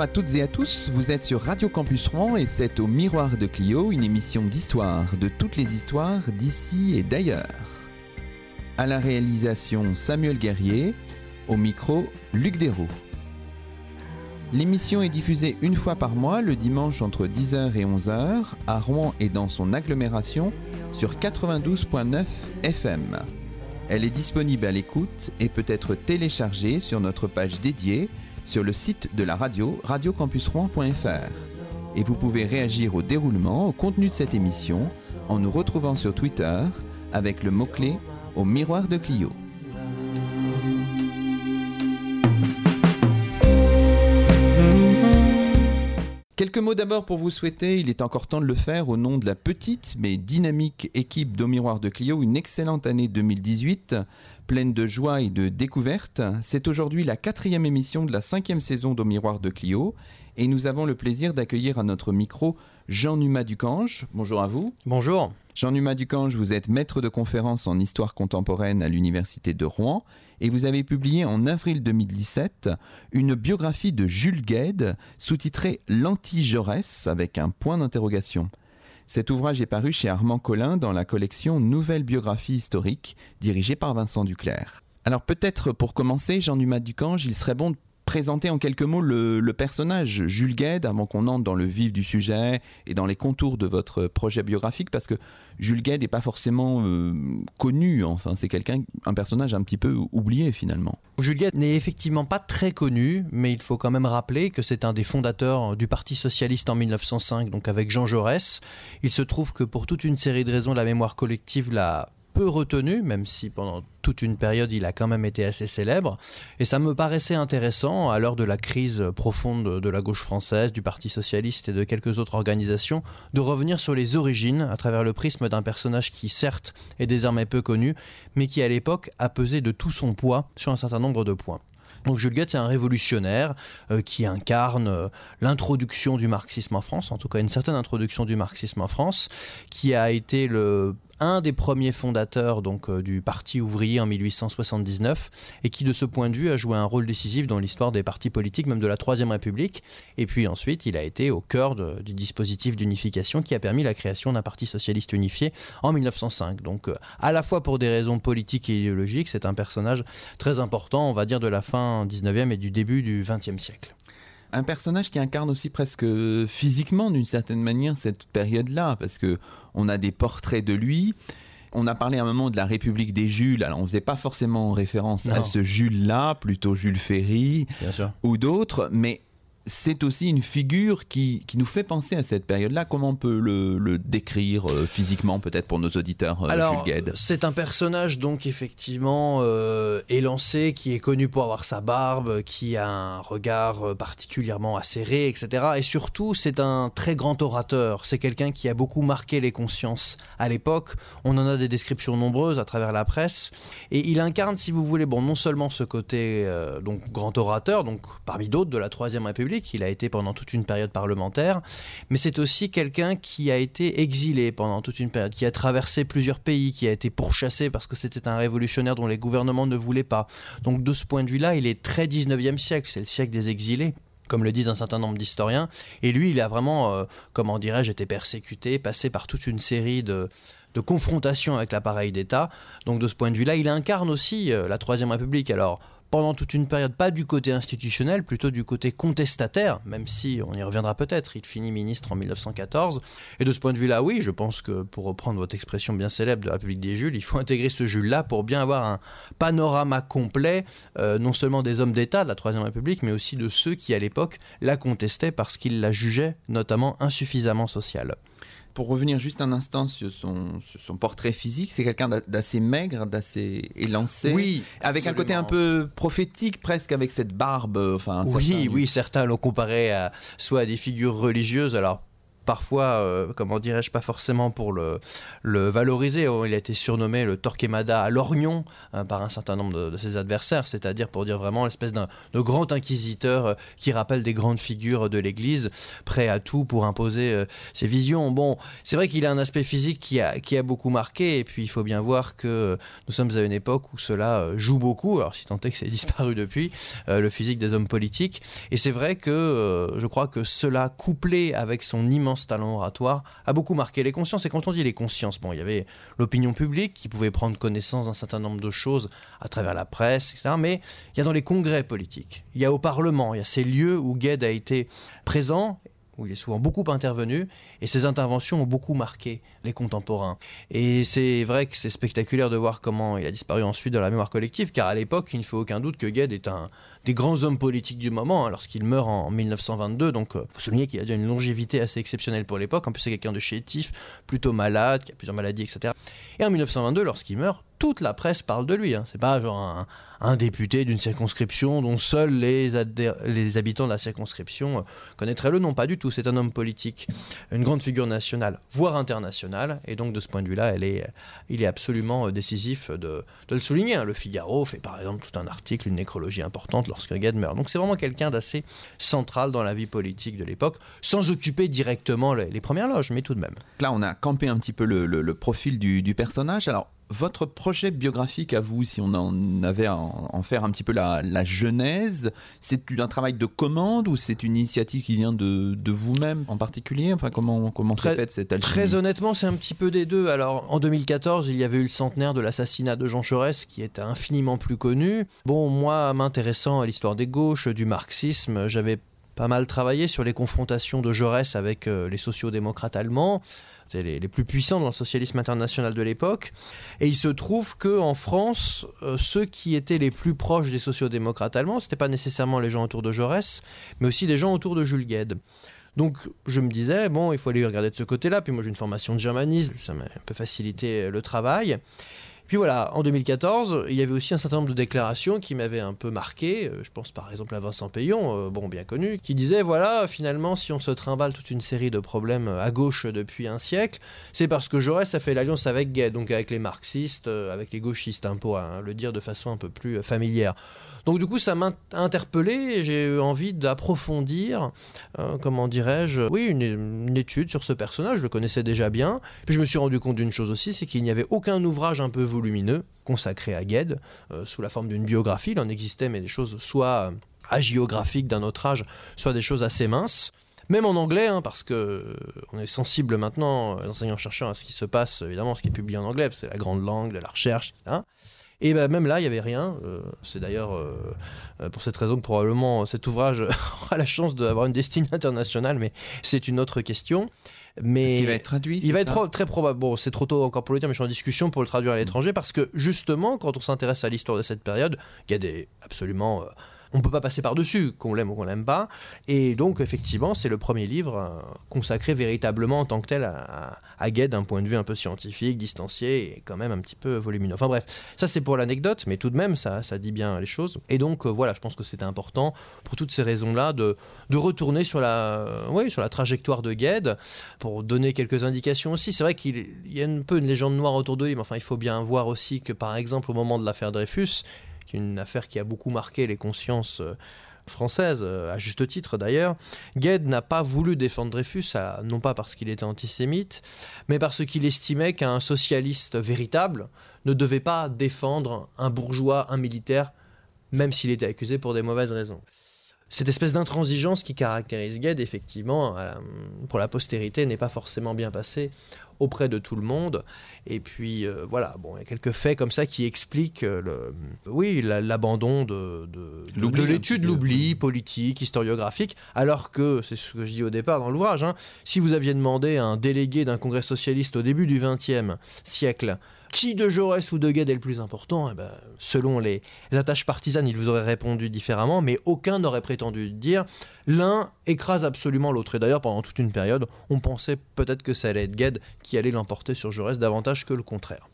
À toutes et à tous, vous êtes sur Radio Campus Rouen et c'est au Miroir de Clio, une émission d'histoire, de toutes les histoires d'ici et d'ailleurs. À la réalisation Samuel Guerrier, au micro Luc Dérault. L'émission est diffusée une fois par mois, le dimanche entre 10h et 11h, à Rouen et dans son agglomération, sur 92.9 FM. Elle est disponible à l'écoute et peut être téléchargée sur notre page dédiée sur le site de la radio radiocampusrouen.fr. Et vous pouvez réagir au déroulement, au contenu de cette émission, en nous retrouvant sur Twitter avec le mot-clé au miroir de Clio. Quelques mots d'abord pour vous souhaiter, il est encore temps de le faire au nom de la petite mais dynamique équipe d'Au Miroir de Clio, une excellente année 2018, pleine de joie et de découvertes. C'est aujourd'hui la quatrième émission de la cinquième saison d'Au Miroir de Clio et nous avons le plaisir d'accueillir à notre micro Jean-Numa Ducange. Bonjour à vous. Bonjour. Jean-Numa Ducange, vous êtes maître de conférence en histoire contemporaine à l'Université de Rouen et vous avez publié en avril 2017 une biographie de Jules Gued sous-titrée L'anti-Jaurès avec un point d'interrogation. Cet ouvrage est paru chez Armand Collin dans la collection Nouvelle biographie historique dirigée par Vincent Duclerc. Alors peut-être pour commencer, Jean-Numa Ducange, il serait bon de présenter en quelques mots le, personnage Jules Gued avant qu'on entre dans le vif du sujet et dans les contours de votre projet biographique parce que Jules Gued n'est pas forcément euh, connu enfin c'est quelqu'un un personnage un petit peu oublié finalement. Jules Gued n'est effectivement pas très connu mais il faut quand même rappeler que c'est un des fondateurs du Parti socialiste en 1905 donc avec Jean Jaurès. Il se trouve que pour toute une série de raisons la mémoire collective l'a peu retenu, même si pendant toute une période il a quand même été assez célèbre. Et ça me paraissait intéressant, à l'heure de la crise profonde de la gauche française, du Parti socialiste et de quelques autres organisations, de revenir sur les origines à travers le prisme d'un personnage qui certes est désormais peu connu, mais qui à l'époque a pesé de tout son poids sur un certain nombre de points. Donc Jules Guette, c'est un révolutionnaire euh, qui incarne euh, l'introduction du marxisme en France, en tout cas une certaine introduction du marxisme en France, qui a été le un des premiers fondateurs donc euh, du Parti ouvrier en 1879 et qui de ce point de vue a joué un rôle décisif dans l'histoire des partis politiques, même de la Troisième République. Et puis ensuite, il a été au cœur du dispositif d'unification qui a permis la création d'un parti socialiste unifié en 1905. Donc euh, à la fois pour des raisons politiques et idéologiques, c'est un personnage très important, on va dire, de la fin 19e et du début du 20e siècle un personnage qui incarne aussi presque physiquement d'une certaine manière cette période-là, parce que on a des portraits de lui. On a parlé à un moment de la République des Jules. Alors, on faisait pas forcément référence à ce Jules-là, plutôt Jules Ferry ou d'autres, mais c'est aussi une figure qui, nous fait penser à cette période-là. Comment on peut le, décrire euh, physiquement, peut-être pour nos auditeurs, euh, Alors, C'est un personnage, donc, effectivement, euh, élancé, qui est connu pour avoir sa barbe, qui a un regard particulièrement acéré, etc. Et surtout, c'est un très grand orateur. C'est quelqu'un qui a beaucoup marqué les consciences à l'époque. On en a des descriptions nombreuses à travers la presse. Et il incarne, si vous voulez, bon, non seulement ce côté donc grand orateur, donc parmi d'autres de la Troisième République, qu'il a été pendant toute une période parlementaire, mais c'est aussi quelqu'un qui a été exilé pendant toute une période, qui a traversé plusieurs pays, qui a été pourchassé parce que c'était un révolutionnaire dont les gouvernements ne voulaient pas. Donc de ce point de vue-là, il est très 19e siècle, c'est le siècle des exilés comme le disent un certain nombre d'historiens. Et lui, il a vraiment, euh, comment dirais-je, été persécuté, passé par toute une série de, de confrontations avec l'appareil d'État. Donc de ce point de vue-là, il incarne aussi euh, la Troisième République. Alors pendant toute une période, pas du côté institutionnel, plutôt du côté contestataire, même si on y reviendra peut-être, il finit ministre en 1914. Et de ce point de vue-là, oui, je pense que pour reprendre votre expression bien célèbre de la République des Jules, il faut intégrer ce Jules-là pour bien avoir un panorama complet, euh, non seulement des hommes d'État de la Troisième République, mais aussi de ceux qui, à l'époque, la contestaient parce qu'ils la jugeaient notamment insuffisamment sociale pour revenir juste un instant sur son, son portrait physique, c'est quelqu'un d'assez maigre, d'assez élancé. Oui. Avec un côté un peu prophétique, presque, avec cette barbe. Enfin, oui, oui, certains l'ont comparé à, soit à des figures religieuses. Alors, parfois, comment dirais-je, pas forcément pour le, valoriser. Oh, il a été surnommé le Torquemada à l'Orgnon par un certain nombre de, ses adversaires, c'est-à-dire pour dire vraiment l'espèce d'un grand inquisiteur qui rappelle des grandes figures de l'Église, prêt à tout pour imposer ses visions. Bon, c'est vrai qu'il a un aspect physique qui a, qui a beaucoup marqué, et puis il faut bien voir que nous sommes à une époque où cela joue beaucoup, alors si tant est que c'est disparu depuis, le physique des hommes politiques. Et c'est vrai que euh, je crois que cela, couplé avec son immense talent oratoire, a beaucoup marqué les consciences. Et quand on dit les consciences, bon, il y avait l'opinion publique qui pouvait prendre connaissance d'un certain nombre de choses à travers la presse, etc. Mais il y a dans les congrès politiques, il y a au Parlement, il y a ces lieux où Gued a été présent où il est souvent beaucoup intervenu, et ses interventions ont beaucoup marqué les contemporains. Et c'est vrai que c'est spectaculaire de voir comment il a disparu ensuite de la mémoire collective, car à l'époque, il ne fait aucun doute que Gued est un des grands hommes politiques du moment, hein, lorsqu'il meurt en 1922, donc il euh, faut souligner qu'il a déjà une longévité assez exceptionnelle pour l'époque, en plus c'est quelqu'un de chétif, plutôt malade, qui a plusieurs maladies, etc. Et en 1922, lorsqu'il meurt, toute la presse parle de lui. Hein. C'est pas genre un, député d'une circonscription dont seuls les, habitants de la circonscription euh, connaîtraient le nom. Pas du tout. C'est un homme politique, une grande figure nationale, voire internationale. Et donc de ce point de vue-là, est, il est absolument euh, décisif de, le souligner. Hein. Le Figaro fait par exemple tout un article, une nécrologie importante lorsque Gad meurt. Donc c'est vraiment quelqu'un d'assez central dans la vie politique de l'époque, sans occuper directement les, premières loges, mais tout de même. Là, on a campé un petit peu le, profil du personnage. Alors votre projet biographique à vous, si on en avait à en faire un petit peu la, genèse, c'est un travail de commande ou c'est une initiative qui vient de, vous-même en particulier? Enfin, comment comment s'est fait cette alchimie? Très honnêtement, c'est un petit peu des deux. Alors, en 2014, il y avait eu le centenaire de l'assassinat de Jean Jaurès, qui était infiniment plus connu. Bon, moi, m'intéressant à l'histoire des gauches, du marxisme, j'avais pas mal travaillé sur les confrontations de Jaurès avec euh, les sociodémocrates allemands les, les, plus puissants dans le socialisme international de l'époque. Et il se trouve que en France, euh, ceux qui étaient les plus proches des sociodémocrates allemands, c'était pas nécessairement les gens autour de Jaurès, mais aussi des gens autour de Jules Gued. Donc je me disais, bon, il faut aller regarder de ce côté-là. Puis moi j'ai une formation de germanisme, ça m'a un peu facilité le travail. Puis voilà, en 2014, il y avait aussi un certain nombre de déclarations qui m'avaient un peu marqué. Euh, je pense par exemple à Vincent Payon, euh, bon bien connu, qui disait voilà, finalement, si on se trimballe toute une série de problèmes à gauche depuis un siècle, c'est parce que Jaurès a fait l'alliance avec Gued, donc avec les marxistes, euh, avec les gauchistes, hein, pour le dire de façon un peu plus familière. Donc du coup, ça m'a interpellé j'ai eu envie d'approfondir, comment dirais-je, oui, une, une, étude sur ce personnage, je le connaissais déjà bien. Puis je me suis rendu compte d'une chose aussi, c'est qu'il n'y avait aucun ouvrage un peu voulu lumineux consacré à Gued, euh, sous la forme d'une biographie. Il en existait, mais des choses soit euh, hagiographiques d'un autre âge, soit des choses assez minces. Même en anglais, hein, parce que euh, on est sensible maintenant, enseignants-chercheurs, à ce qui se passe, évidemment, ce qui est publié en anglais, c'est la grande langue de la recherche, etc. Et ben, même là, il n'y avait rien. c'est d'ailleurs pour cette raison que probablement cet ouvrage aura la chance d'avoir une destinée internationale, mais c'est une autre question. Mais il va être traduit Il va être très probable. Bon, c'est trop tôt encore pour le dire, mais je suis en discussion pour le traduire à l'étranger parce que justement, quand on s'intéresse à l'histoire de cette période, il y a des absolument. Euh, on peut pas passer par-dessus, qu'on l'aime ou qu'on l'aime pas. Et donc, effectivement, c'est le premier livre euh, consacré véritablement en tant que tel à, à Gued d'un point de vue un peu scientifique, distancié et quand même un petit peu volumineux. Enfin bref, ça c'est pour l'anecdote, mais tout de même, ça, ça dit bien les choses. Et donc, euh, voilà, je pense que c'était important, pour toutes ces raisons-là, de, de retourner sur la, oui, sur la trajectoire de Gued, pour donner quelques indications aussi. C'est vrai qu'il y a un peu une légende noire autour de lui, mais enfin, il faut bien voir aussi que, par exemple, au moment de l'affaire Dreyfus, une affaire qui a beaucoup marqué les consciences euh, françaises, euh, à juste titre d'ailleurs. Gued n'a pas voulu défendre Dreyfus, non pas parce qu'il était antisémite, mais parce qu'il estimait qu'un socialiste véritable ne devait pas défendre un bourgeois, un militaire, même s'il était accusé pour des mauvaises raisons. Cette espèce d'intransigeance qui caractérise Gued, effectivement, euh, pour la postérité, n'est pas forcément bien passée auprès de tout le monde. Et puis euh, voilà, bon, il y a quelques faits comme ça qui expliquent euh, le, oui, l'abandon de, de, de l'étude, l'oubli politique, historiographique, alors que, c'est ce que je dis au départ dans l'ouvrage, hein, si vous aviez demandé à un délégué d'un congrès socialiste au début du XXe siècle, qui de Jaurès ou de Gued est le plus important eh ben, Selon les attaches partisanes, il vous aurait répondu différemment, mais aucun n'aurait prétendu dire l'un écrase absolument l'autre. Et d'ailleurs, pendant toute une période, on pensait peut-être que ça allait être Gued qui allait l'emporter sur Jaurès davantage que le contraire.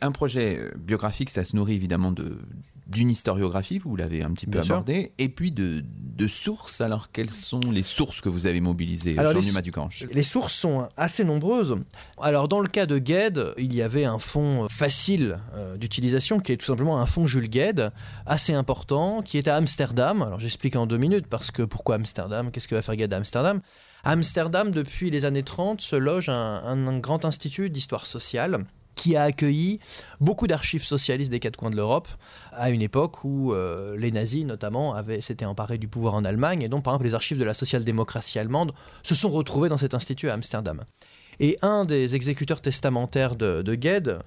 Un projet euh, biographique, ça se nourrit évidemment de, d'une historiographie, vous l'avez un petit peu abordé, et puis de, de, sources. Alors, quelles sont les sources que vous avez mobilisées, Jean-Dumas Ducange Les sources sont assez nombreuses. Alors, dans le cas de Gued, il y avait un fonds facile euh, d'utilisation qui est tout simplement un fonds Jules Gued, assez important, qui est à Amsterdam. Alors, j'explique en deux minutes, parce que pourquoi Amsterdam? Qu'est-ce que va faire Gued à Amsterdam? Amsterdam, depuis les années 30, se loge un, un grand institut d'histoire sociale qui a accueilli beaucoup d'archives socialistes des quatre coins de l'Europe à une époque où euh, les nazis notamment s'étaient emparés du pouvoir en Allemagne et donc par exemple les archives de la social-démocratie allemande se sont retrouvées dans cet institut à Amsterdam. Et un des exécuteurs testamentaires de, de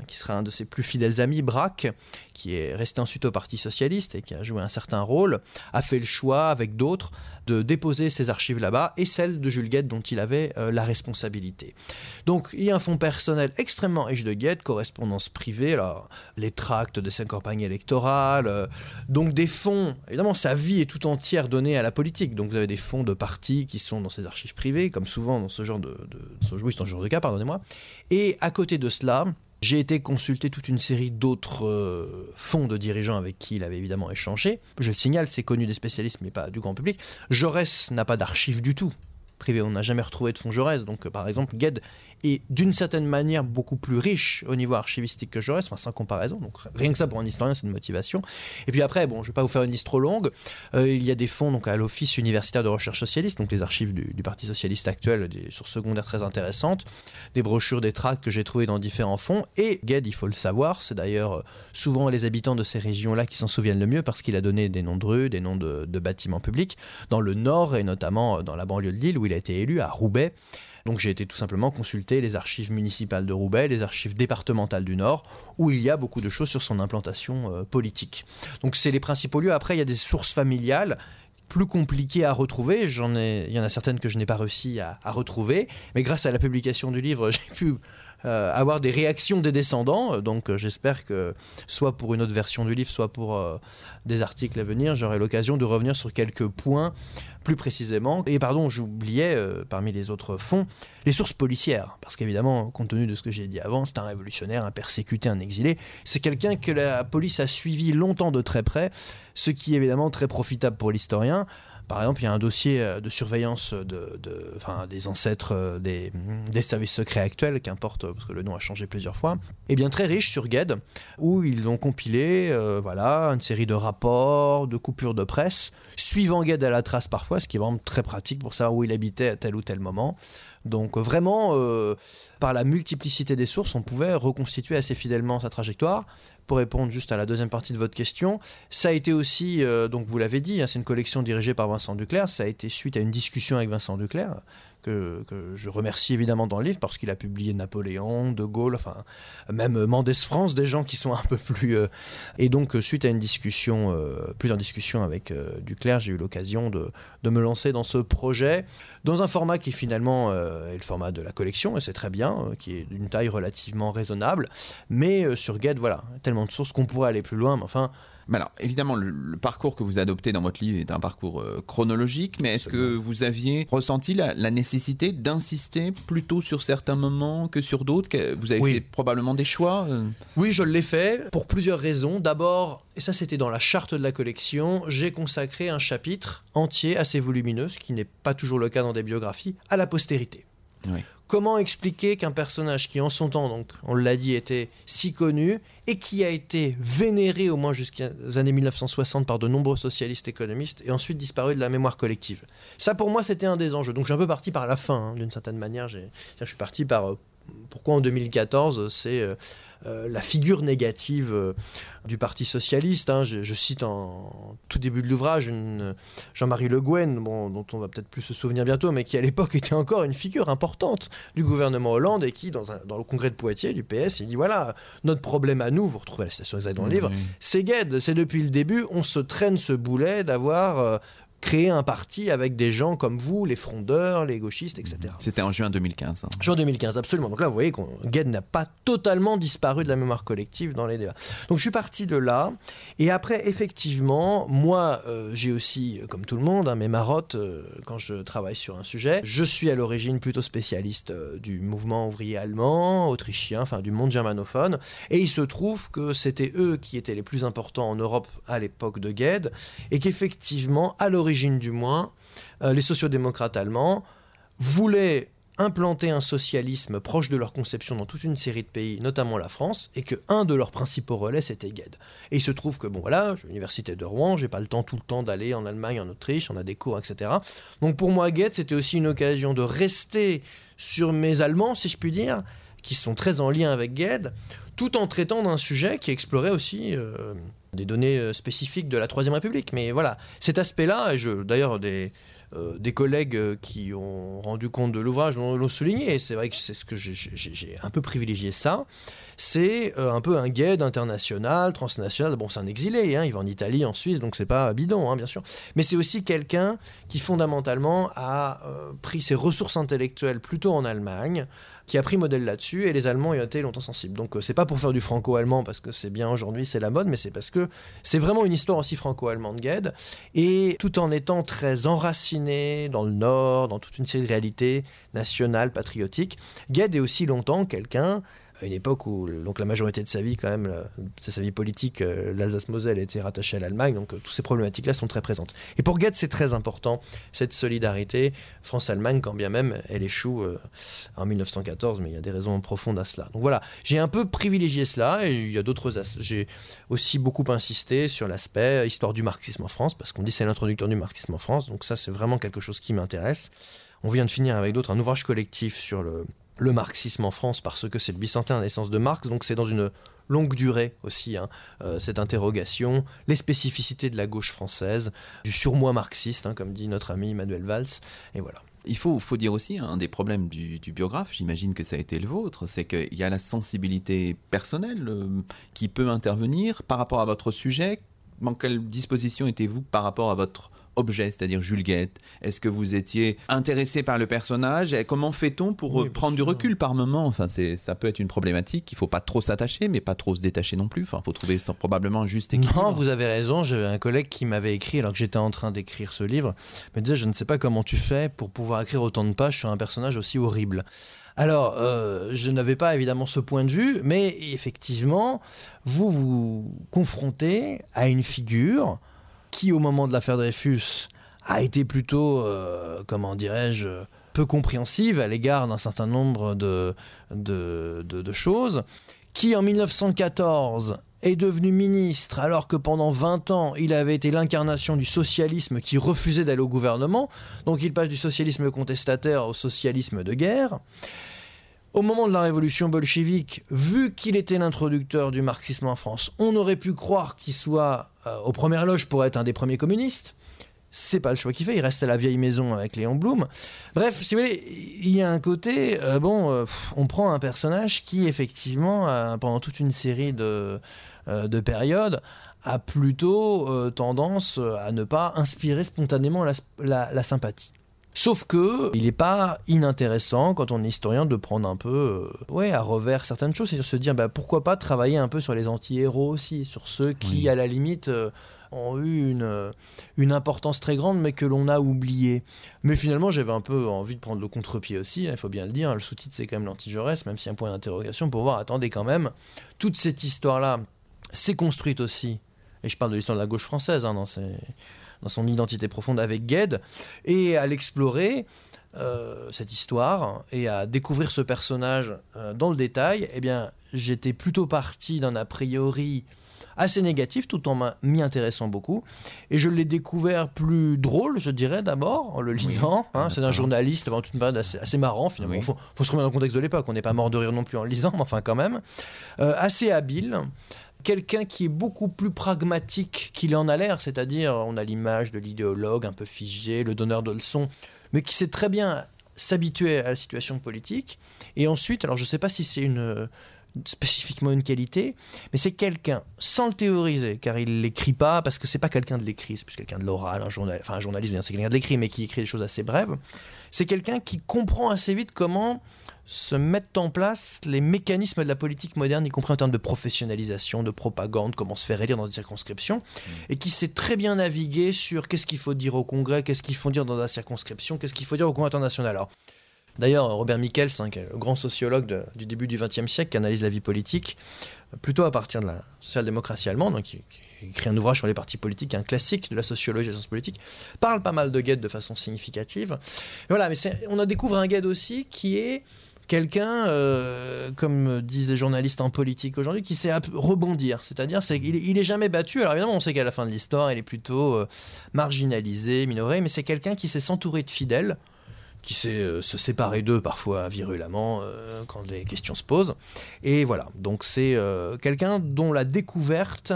qui sera un de ses plus fidèles amis, Braque, qui est resté ensuite au Parti Socialiste et qui a joué un certain rôle, a fait le choix, avec d'autres, de déposer ses archives là-bas et celles de Jules Gued dont il avait euh, la responsabilité. Donc il y a un fonds personnel extrêmement riche de Gued, correspondance privée, les tracts de sa campagne électorale, euh, donc des fonds, évidemment sa vie est tout entière donnée à la politique, donc vous avez des fonds de partis qui sont dans ses archives privées, comme souvent dans ce genre de, ce, ce genre de cas, pardonnez-moi, et à côté de cela, j'ai été consulter toute une série d'autres euh, fonds de dirigeants avec qui il avait évidemment échangé. Je le signale, c'est connu des spécialistes, mais pas du grand public. Jaurès n'a pas d'archives du tout privé. On n'a jamais retrouvé de fonds Jaurès. Donc, euh, par exemple, Gued est d'une certaine manière beaucoup plus riche au niveau archivistique que Jaurès, enfin sans comparaison. Donc rien que ça pour un historien, c'est une motivation. Et puis après, bon, je vais pas vous faire une liste trop longue. Euh, il y a des fonds donc à l'Office universitaire de recherche socialiste, donc les archives du, Parti socialiste actuel, des sources secondaires très intéressantes, des brochures, des tracts que j'ai trouvés dans différents fonds. Et Gued, il faut le savoir, c'est d'ailleurs euh, souvent les habitants de ces régions-là qui s'en souviennent le mieux parce qu'il a donné des noms de rues, des noms de, de bâtiments publics dans le nord et notamment dans la banlieue de Lille où il a été élu à Roubaix. Donc j'ai été tout simplement consulter les archives municipales de Roubaix, les archives départementales du Nord, où il y a beaucoup de choses sur son implantation euh, politique. Donc c'est les principaux lieux. Après, il y a des sources familiales plus compliquées à retrouver. J'en ai, il y en a certaines que je n'ai pas réussi à, à, retrouver, mais grâce à la publication du livre, j'ai pu euh, avoir des réactions des descendants. Donc euh, j'espère que soit pour une autre version du livre, soit pour euh, des articles à venir, j'aurai l'occasion de revenir sur quelques points plus précisément. Et pardon, j'oubliais parmi les autres fonds les sources policières, parce qu'évidemment, compte tenu de ce que j'ai dit avant, c'est un révolutionnaire, un persécuté, un exilé. C'est quelqu'un que la police a suivi longtemps de très près, ce qui est évidemment très profitable pour l'historien. Par exemple, il y a un dossier euh, de surveillance de, des ancêtres euh, des, services secrets actuels, qu'importe, parce que le nom a changé plusieurs fois, et bien très riche sur GED, où ils ont compilé euh, voilà, une série de rapports, de coupures de presse, suivant GED à la trace parfois, ce qui est vraiment très pratique pour savoir où il habitait à tel ou tel moment. Donc vraiment, par la multiplicité des sources, on pouvait reconstituer assez fidèlement sa trajectoire. Pour répondre juste à la deuxième partie de votre question, ça a été aussi, euh, donc vous l'avez dit, hein, c'est une collection dirigée par Vincent Duclerc, ça a été suite à une discussion avec Vincent Duclerc, que, je remercie évidemment dans le livre parce qu'il a publié Napoléon, De Gaulle, enfin même Mendès France, des gens qui sont un peu plus... Euh, et donc suite à une discussion, euh, plusieurs discussions avec Duclerc, j'ai eu l'occasion de, me lancer dans ce projet, dans un format qui finalement est le format de la collection, et c'est très bien, qui est d'une taille relativement raisonnable, mais sur Gued, voilà, tellement de sources qu'on pourrait aller plus loin, mais enfin. Mais alors, évidemment, le, parcours que vous adoptez dans votre livre est un parcours euh, chronologique, mais est-ce que vous aviez ressenti la, nécessité d'insister plutôt sur certains moments que sur d'autres? Vous avez fait probablement des choix euh? Oui, je l'ai fait pour plusieurs raisons. D'abord, et ça c'était dans la charte de la collection, j'ai consacré un chapitre entier assez volumineux, ce qui n'est pas toujours le cas dans des biographies, à la postérité. Oui. Comment expliquer qu'un personnage qui en son temps, donc on l'a dit, était si connu et qui a été vénéré au moins jusqu'aux années 1960 par de nombreux socialistes économistes et ensuite disparu de la mémoire collective? Ça pour moi c'était un des enjeux. Donc suis un peu parti par la fin, hein, d'une certaine manière. Je suis parti par euh, pourquoi en 2014 c'est euh, la figure négative euh, du Parti socialiste. Hein. Je, cite en tout début de l'ouvrage Jean-Marie Le Guen, bon, dont on va peut-être plus se souvenir bientôt, mais qui à l'époque était encore une figure importante du gouvernement Hollande et qui, dans, le congrès de Poitiers du PS, il dit voilà, notre problème à nous, vous retrouvez la citation exacte dans le livre, c'est Gued, c'est depuis le début, on se traîne ce boulet d'avoir créer un parti avec des gens comme vous, les frondeurs, les gauchistes, etc. C'était en juin 2015. Hein. Juin 2015, absolument. Donc là, vous voyez Gued n'a pas totalement disparu de la mémoire collective dans les débats. Donc je suis parti de là. Et après, effectivement, moi, euh, j'ai aussi, comme tout le monde, hein, mes marottes euh, quand je travaille sur un sujet. Je suis à l'origine plutôt spécialiste euh, du mouvement ouvrier allemand, autrichien, enfin du monde germanophone. Et il se trouve que c'était eux qui étaient les plus importants en Europe à l'époque de Gued. Et qu'effectivement, à l'origine, du moins, euh, les sociodémocrates allemands voulaient implanter un socialisme proche de leur conception dans toute une série de pays, notamment la France, et que un de leurs principaux relais c'était Gued. Et il se trouve que bon voilà, j'ai l'université de Rouen, j'ai pas le temps tout le temps d'aller en Allemagne, en Autriche, on a des cours, etc. Donc pour moi Gued c'était aussi une occasion de rester sur mes Allemands, si je puis dire, qui sont très en lien avec Gued, tout en traitant d'un sujet qui explorait aussi euh, des données euh, spécifiques de la Troisième République. Mais voilà, cet aspect-là, d'ailleurs des, euh, collègues euh, qui ont rendu compte de l'ouvrage l'ont souligné, et c'est vrai que c'est ce que j'ai un peu privilégié ça, c'est un peu un guide international, transnational, bon c'est un exilé, hein, il va en Italie, en Suisse, donc c'est pas bidon, hein, bien sûr, mais c'est aussi quelqu'un qui fondamentalement a pris ses ressources intellectuelles plutôt en Allemagne, qui a pris modèle là-dessus et les Allemands y ont été longtemps sensibles. Donc euh, c'est pas pour faire du franco-allemand parce que c'est bien aujourd'hui, c'est la mode, mais c'est parce que c'est vraiment une histoire aussi franco-allemande Gued et tout en étant très enraciné dans le Nord, dans toute une série de réalités nationales, patriotiques, Gued est aussi longtemps quelqu'un à une époque où donc la majorité de sa vie, quand même, c'est sa vie politique, euh, l'Alsace-Moselle était rattachée à l'Allemagne, donc euh, toutes ces problématiques-là sont très présentes. Et pour Goethe, c'est très important, cette solidarité France-Allemagne, quand bien même elle échoue euh, en 1914, mais il y a des raisons profondes à cela. Donc voilà, j'ai un peu privilégié cela, et il y a d'autres... J'ai aussi beaucoup insisté sur l'aspect histoire du marxisme en France, parce qu'on dit c'est l'introducteur du marxisme en France, donc ça c'est vraiment quelque chose qui m'intéresse. On vient de finir avec d'autres un ouvrage collectif sur le le marxisme en France parce que c'est le bicentenaire de naissance de Marx, donc c'est dans une longue durée aussi, hein, euh, cette interrogation, les spécificités de la gauche française, du surmoi marxiste, hein, comme dit notre ami Emmanuel Valls, et voilà. Il faut, faut dire aussi, un des problèmes du, biographe, j'imagine que ça a été le vôtre, c'est qu'il y a la sensibilité personnelle euh, qui peut intervenir par rapport à votre sujet. Dans quelle disposition étiez-vous par rapport à votre objet, c'est-à-dire Jules Guette Est-ce que vous étiez intéressé par le personnage? Et Comment fait-on pour prendre du recul par moment? Enfin, c'est, ça peut être une problématique. Il faut pas trop s'attacher, mais pas trop se détacher non plus. Enfin, faut trouver ça probablement juste équilibre. Non, vous avez raison. J'avais un collègue qui m'avait écrit alors que j'étais en train d'écrire ce livre. Me disait, je ne sais pas comment tu fais pour pouvoir écrire autant de pages sur un personnage aussi horrible. Alors, euh, je n'avais pas évidemment ce point de vue, mais effectivement, vous vous confrontez à une figure qui, au moment de l'affaire Dreyfus, a été plutôt, euh, comment dirais-je, peu compréhensive à l'égard d'un certain nombre de, de, choses, qui en 1914 est devenu ministre alors que pendant 20 ans il avait été l'incarnation du socialisme qui refusait d'aller au gouvernement, donc il passe du socialisme contestataire au socialisme de guerre. Au moment de la révolution bolchevique, vu qu'il était l'introducteur du marxisme en France, on aurait pu croire qu'il soit euh, aux premières loges pour être un des premiers communistes. C'est pas le choix qu'il fait, il reste à la vieille maison avec Léon Blum. Bref, si vous voulez, il y a un côté, euh, bon, euh, on prend un personnage qui, effectivement, pendant toute une série de, de périodes, a plutôt tendance à ne pas inspirer spontanément la sympathie. Sauf que il n'est pas inintéressant quand on est historien de prendre un peu euh, ouais, à revers certaines choses et de se dire bah, pourquoi pas travailler un peu sur les anti-héros aussi, sur ceux qui à la limite euh, ont eu une, euh, une importance très grande mais que l'on a oublié. Mais finalement j'avais un peu envie de prendre le contre-pied aussi, hein, il faut bien le dire, le sous-titre c'est quand même l'anti-Jaurès, même a un point d'interrogation pour voir, attendez quand même, toute cette histoire-là s'est construite aussi, et je parle de l'histoire de la gauche française hein, dans ces dans son identité profonde avec Gued, et à l'explorer, euh, cette histoire, et à découvrir ce personnage euh, dans le détail, eh bien, j'étais plutôt parti d'un a priori assez négatif tout en m'y intéressant beaucoup. Et je l'ai découvert plus drôle, je dirais d'abord, en le lisant. Hein. c'est un journaliste pendant toute une période assez, marrant finalement. Il faut, se remettre dans le contexte de l'époque, on n'est pas mort de rire non plus en lisant, mais enfin quand même. Euh, assez habile quelqu'un qui est beaucoup plus pragmatique qu'il en a l'air, c'est-à-dire on a l'image de l'idéologue un peu figé, le donneur de leçons, mais qui sait très bien s'habituer à la situation politique. Et ensuite, alors je ne sais pas si c'est une, spécifiquement une qualité, mais c'est quelqu'un, sans le théoriser, car il l'écrit pas, parce que c'est pas quelqu'un de l'écrit, c'est plus quelqu'un de l'oral, un, journal, enfin, un journaliste, c'est quelqu'un de l'écrit, mais qui écrit des choses assez brèves. C'est quelqu'un qui comprend assez vite comment se mettent en place les mécanismes de la politique moderne, y compris en termes de professionnalisation, de propagande, comment se faire élire dans une circonscription, mmh. et qui sait très bien naviguer sur qu'est-ce qu'il faut dire au Congrès, qu'est-ce qu'il faut dire dans la circonscription, qu'est-ce qu'il faut dire au Congrès international. Alors, D'ailleurs, Robert Michels, hein, grand sociologue du début du XXe siècle, qui analyse la vie politique, plutôt à partir de la social-démocratie allemande, donc qui, écrit un ouvrage sur les partis politiques, un classique de la sociologie et des sciences politiques, parle pas mal de Gued de façon significative. voilà, mais on a découvre un Gued aussi qui est quelqu'un, euh, comme disent les journalistes en politique aujourd'hui, qui sait rebondir. C'est-à-dire, c'est, il, est jamais battu. Alors évidemment, on sait qu'à la fin de l'histoire, il est plutôt euh, marginalisé, minoré, mais c'est quelqu'un qui sait s'entourer de fidèles qui sait euh, se séparer d'eux parfois virulemment euh, quand des questions se posent. Et voilà, donc c'est euh, quelqu'un dont la découverte,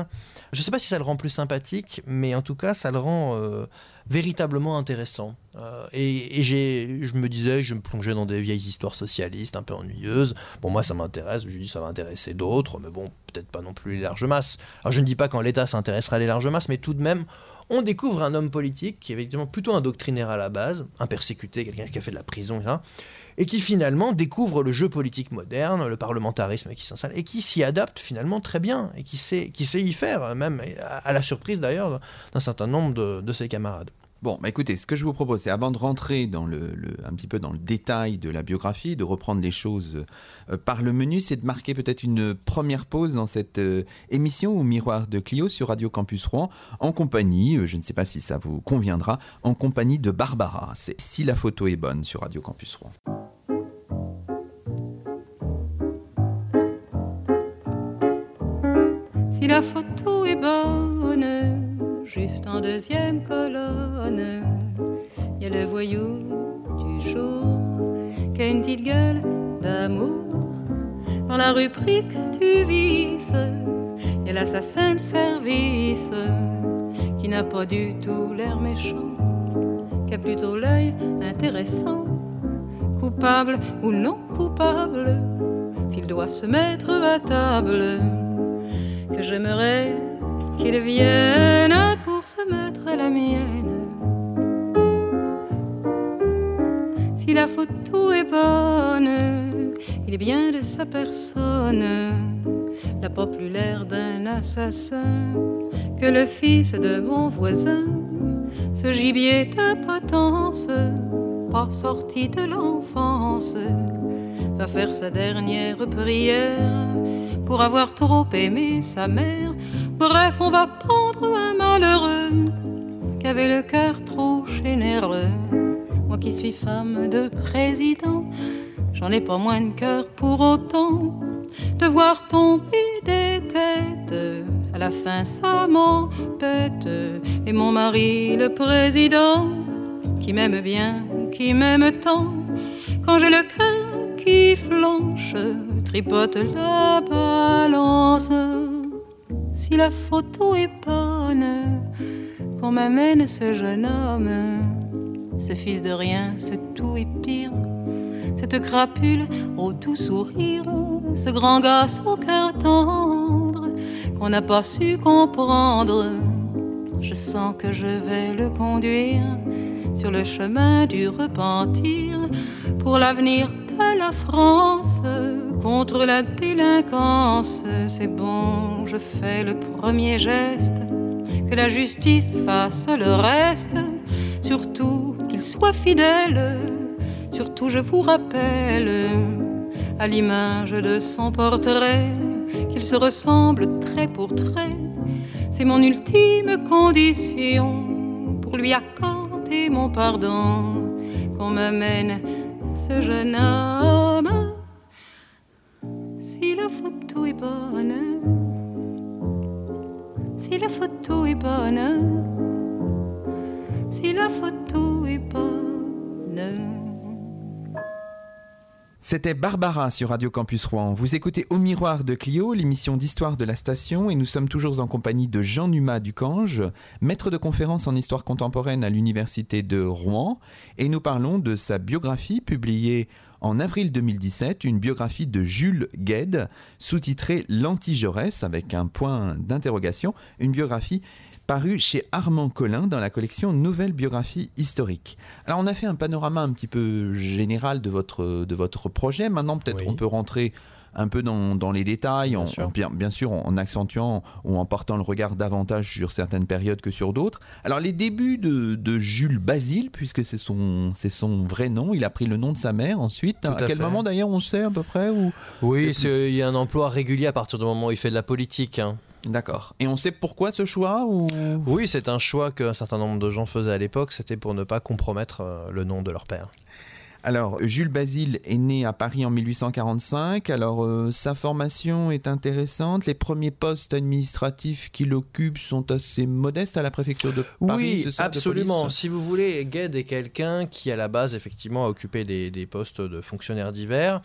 je ne sais pas si ça le rend plus sympathique, mais en tout cas ça le rend véritablement intéressant. et, et je me disais je me plongeais dans des vieilles histoires socialistes un peu ennuyeuses. Bon, moi ça m'intéresse, je dis ça va intéresser d'autres, mais bon, peut-être pas non plus les larges masses. Alors je ne dis pas quand l'État s'intéressera à les larges masses, mais tout de même, on découvre un homme politique qui est effectivement plutôt un doctrinaire à la base, un persécuté, quelqu'un qui a fait de la prison, et qui finalement découvre le jeu politique moderne, le parlementarisme qui s'installe, et qui s'y adapte finalement très bien, et qui sait, qui sait y faire, même à la surprise d'ailleurs d'un certain nombre de ses camarades. Bon, bah écoutez, ce que je vous propose, c'est avant de rentrer dans le, un petit peu dans le détail de la biographie, de reprendre les choses euh, par le menu, c'est de marquer peut-être une première pause dans cette euh, émission au miroir de Clio sur Radio Campus Rouen, en compagnie, euh, je ne sais pas si ça vous conviendra, en compagnie de Barbara. C'est Si la photo est bonne sur Radio Campus Rouen. Si la photo est bonne juste en deuxième colonne, y a le voyou du jour qui a une petite gueule d'amour. Dans la rubrique du vice, y a l'assassin de service qui n'a pas du tout l'air méchant, qui a plutôt l'œil intéressant, coupable ou non coupable, s'il doit se mettre à table, que j'aimerais qu'il vienne la mienne. Si la photo est bonne, il est bien de sa personne, plus l'air d'un assassin que le fils de mon voisin, ce gibier de potence, pas sorti de l'enfance, va faire sa dernière prière pour avoir trop aimé sa mère Bref, on va pendre un malheureux qui avait le cœur trop généreux. Moi qui suis femme de président, j'en ai pas moins de cœur pour autant de voir tomber des têtes. À la fin, ça m'empête. Et mon mari, le président, qui m'aime bien, qui m'aime tant, quand j'ai le cœur qui flanche, tripote la balance si la photo est bonne, qu'on m'amène ce jeune homme, ce fils de rien, ce tout est pire, cette crapule au doux sourire, ce grand gosse au cœur tendre, qu'on n'a pas su comprendre. Je sens que je vais le conduire sur le chemin du repentir pour l'avenir de la France contre la délinquance. C'est bon, je fais le premier geste, que la justice fasse le reste, surtout qu'il soit fidèle, surtout je vous rappelle, à l'image de son portrait, qu'il se ressemble trait pour trait. C'est mon ultime condition pour lui accorder mon pardon, qu'on m'amène ce jeune homme si la photo est bonne, si la photo est bonne, si la photo est bonne. C'était Barbara sur Radio Campus Rouen. Vous écoutez Au Miroir de Clio, l'émission d'histoire de la station, et nous sommes toujours en compagnie de Jean Numa Ducange, maître de conférence en histoire contemporaine à l'Université de Rouen, et nous parlons de sa biographie publiée en avril 2017, une biographie de Jules Gued, sous-titrée L'Anti-Jaurès, avec un point d'interrogation, une biographie paru chez Armand Collin dans la collection Nouvelle biographie historique. Alors on a fait un panorama un petit peu général de votre, de votre projet. Maintenant peut-être on peut rentrer un peu dans, les détails, bien, en, sûr. bien, sûr en accentuant ou en portant le regard davantage sur certaines périodes que sur d'autres. Alors les débuts de, Jules Basile, puisque c'est son, son vrai nom, il a pris le nom de sa mère ensuite. à, quel moment d'ailleurs on sait à peu près ou Oui, il y a un emploi régulier à partir du moment où il fait de la politique. Hein. D'accord. Et on sait pourquoi ce choix ou... Oui, c'est un choix qu'un certain nombre de gens faisaient à l'époque, c'était pour ne pas compromettre euh, le nom de leur père. Alors, Jules Basile est né à Paris en 1845. Alors, euh, sa formation est intéressante. Les premiers postes administratifs qu'il occupe sont assez modestes à la préfecture de Paris. Oui, absolument. si vous voulez, Gued est quelqu'un qui, à la base, effectivement, a occupé des, des postes de fonctionnaires divers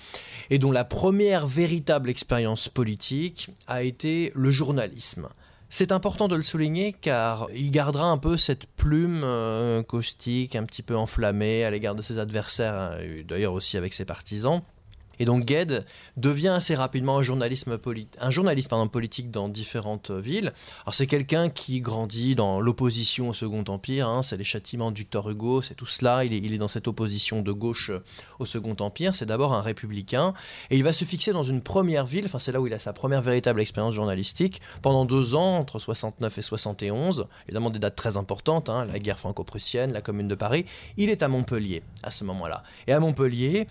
et dont la première véritable expérience politique a été le journalisme. C'est important de le souligner car il gardera un peu cette plume euh, caustique, un petit peu enflammée à l'égard de ses adversaires, hein, d'ailleurs aussi avec ses partisans. Et donc Gued devient assez rapidement un, journaliste politique dans différentes villes. Alors c'est quelqu'un qui grandit dans l'opposition au Second Empire, hein. c'est les châtiments de Victor Hugo, c'est tout cela, il est, dans cette opposition de gauche au Second Empire, c'est d'abord un républicain, et il va se fixer dans une première ville, enfin c'est là où il a sa première véritable expérience journalistique, pendant deux ans, entre 69 et 71, évidemment des dates très importantes, hein, la guerre franco-prussienne, la commune de Paris, il est à Montpellier à ce moment-là. Et à Montpellier,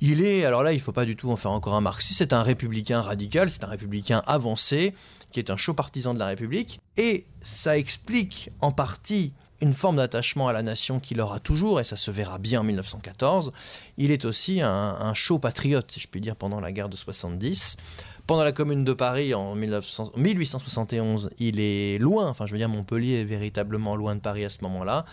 il est, alors là il ne faut pas du tout en faire encore un marxiste, c'est un républicain radical, c'est un républicain avancé, qui est un chaud partisan de la République, et ça explique en partie une forme d'attachement à la nation qu'il aura toujours, et ça se verra bien en 1914. Il est aussi un, un chaud patriote, si je puis dire, pendant la guerre de 70. Pendant la Commune de Paris en 1871, il est loin, enfin je veux dire Montpellier est véritablement loin de Paris à ce moment-là,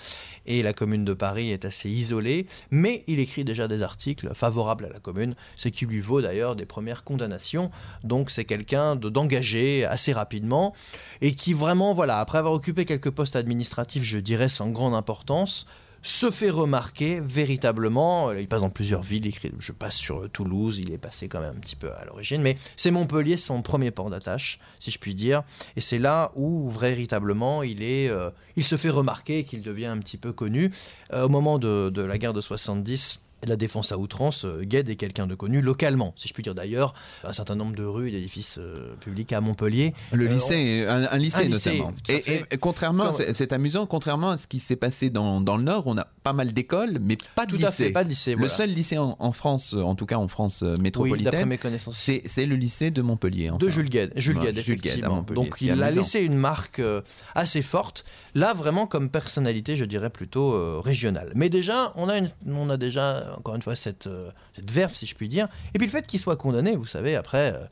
et la Commune de Paris est assez isolée, mais il écrit déjà des articles favorables à la Commune, ce qui lui vaut d'ailleurs des premières condamnations. Donc c'est quelqu'un d'engagé assez rapidement, et qui vraiment, voilà, après avoir occupé quelques postes administratifs, je dirais sans grande importance, se fait remarquer véritablement. Il passe dans plusieurs villes, il je passe sur Toulouse, il est passé quand même un petit peu à l'origine, mais c'est Montpellier son premier port d'attache, si je puis dire, et c'est là où véritablement il est, euh, il se fait remarquer, qu'il devient un petit peu connu. Euh, au moment de, de la guerre de 70, la défense à outrance, euh, Gued est quelqu'un de connu localement, si je puis dire d'ailleurs, un certain nombre de rues et d'édifices euh, publics à Montpellier. Le euh, lycée, un, lycée notamment. et, contrairement, c'est amusant, contrairement à ce qui s'est passé dans, dans, le Nord, on a pas mal d'écoles, mais pas de Tout lycée. À fait, pas de lycée. Le seul lycée en, France, en tout cas en France métropolitaine, oui, c'est le lycée de Montpellier. De Jules Gued, Jules Gued. Donc il a laissé une marque assez forte. Là, vraiment comme personnalité, je dirais plutôt régionale. Mais déjà, on a, une, on a déjà encore une fois, cette, euh, cette verve, si je puis dire. Et puis le fait qu'il soit condamné, vous savez, après, euh,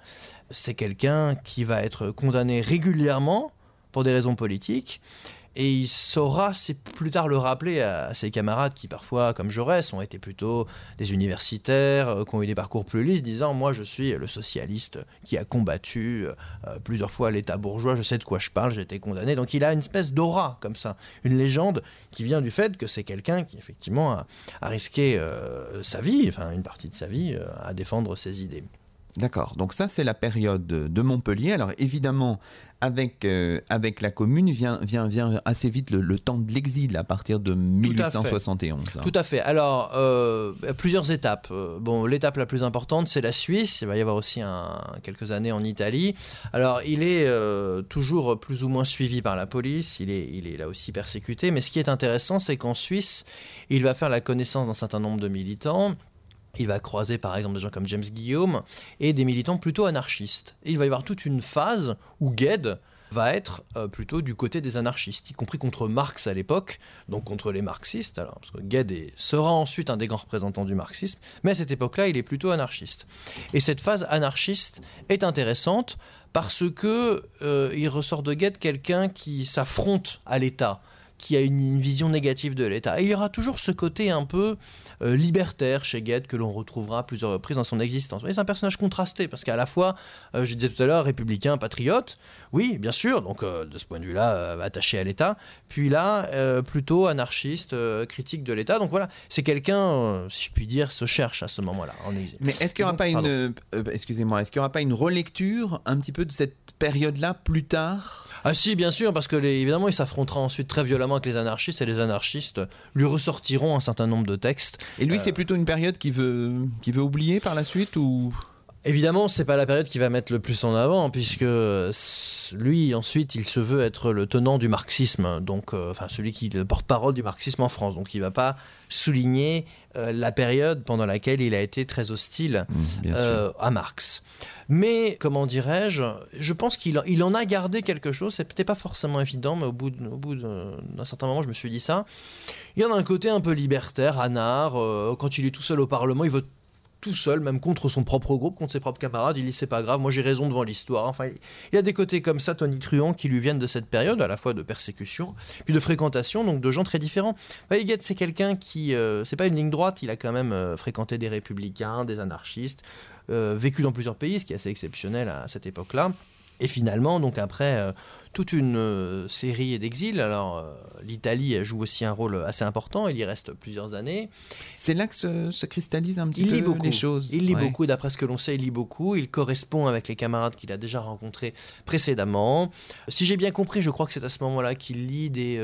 c'est quelqu'un qui va être condamné régulièrement pour des raisons politiques et il saura plus tard le rappeler à, ses camarades qui parfois, comme Jaurès, ont été plutôt des universitaires, euh, qui ont eu des parcours plus lisses, disant moi je suis le socialiste qui a combattu euh, plusieurs fois l'État bourgeois, je sais de quoi je parle, j'ai été condamné. Donc il a une espèce d'aura comme ça, une légende qui vient du fait que c'est quelqu'un qui effectivement a, risqué euh, sa vie, enfin une partie de sa vie, à défendre ses idées. D'accord, donc ça c'est la période de Montpellier. Alors évidemment, avec, euh, avec la commune vient, vient, vient assez vite le, temps de l'exil à partir de 1871. Tout à fait. Alors, euh, plusieurs étapes. Euh, bon, l'étape la plus importante, c'est la Suisse. Il va y avoir aussi un, quelques années en Italie. Alors, il est toujours plus ou moins suivi par la police. Il est, il est là aussi persécuté. Mais ce qui est intéressant, c'est qu'en Suisse, il va faire la connaissance d'un certain nombre de militants il va croiser par exemple des gens comme James Guillaume et des militants plutôt anarchistes. Il va y avoir toute une phase où Gued va être euh, plutôt du côté des anarchistes, y compris contre Marx à l'époque, donc contre les marxistes, alors, parce que Gued sera ensuite un des grands représentants du marxisme, mais à cette époque-là, il est plutôt anarchiste. Et cette phase anarchiste est intéressante parce que euh, il ressort de Gued quelqu'un qui s'affronte à l'État, qui a une, vision négative de l'État. Et il y aura toujours ce côté un peu euh, libertaire chez Gued que l'on retrouvera à plusieurs reprises dans son existence. c'est un personnage contrasté parce qu'à la fois, euh, je disais tout à l'heure, républicain, patriote, oui, bien sûr, donc euh, de ce point de vue-là, attaché à l'État, puis là, plutôt anarchiste, critique de l'État. Donc voilà, c'est quelqu'un, si je puis dire, se cherche à ce moment-là. Mais est-ce qu'il n'y aura pas une, excusez-moi, est-ce qu'il aura pas une relecture un petit peu de cette période-là plus tard? Ah si, bien sûr, parce que évidemment, il s'affrontera ensuite très violemment avec les anarchistes et les anarchistes lui ressortiront un certain nombre de textes. Et lui, c'est euh, plutôt une période qu'il veut, qui veut oublier par la suite ou? Évidemment, c'est pas la période qui va mettre le plus en avant, puisque lui, ensuite, il se veut être le tenant du marxisme, donc, euh, enfin, celui qui le porte-parole du marxisme en France. Donc, il va pas souligner euh, la période pendant laquelle il a été très hostile mmh, à Marx. Mais, comment dirais-je, je pense qu'il il en a gardé quelque chose. C'est peut-être pas forcément évident, mais au bout, bout d'un certain moment, je me suis dit ça. Il y en a un côté un peu libertaire, anard. Euh, quand il est tout seul au Parlement, il vote tout seul, même contre son propre groupe, contre ses propres camarades. Il dit c'est pas grave, moi j'ai raison devant l'histoire. Enfin, il a des côtés comme ça, Tony Truant, qui lui viennent de cette période, à la fois de persécution, puis de fréquentation, donc de gens très différents. Weigand, c'est quelqu'un qui, euh, c'est pas une ligne droite, il a quand même euh, fréquenté des républicains, des anarchistes, euh, vécu dans plusieurs pays, ce qui est assez exceptionnel à cette époque-là. Et finalement, donc après euh, toute une euh, série d'exils, alors l'Italie joue aussi un rôle assez important, il y reste plusieurs années. C'est là que se, cristallise un petit il peu lit beaucoup. les choses. Il lit beaucoup, d'après ce que l'on sait, il lit beaucoup, il correspond avec les camarades qu'il a déjà rencontrés précédemment. Si j'ai bien compris, je crois que c'est à ce moment-là qu'il lit des...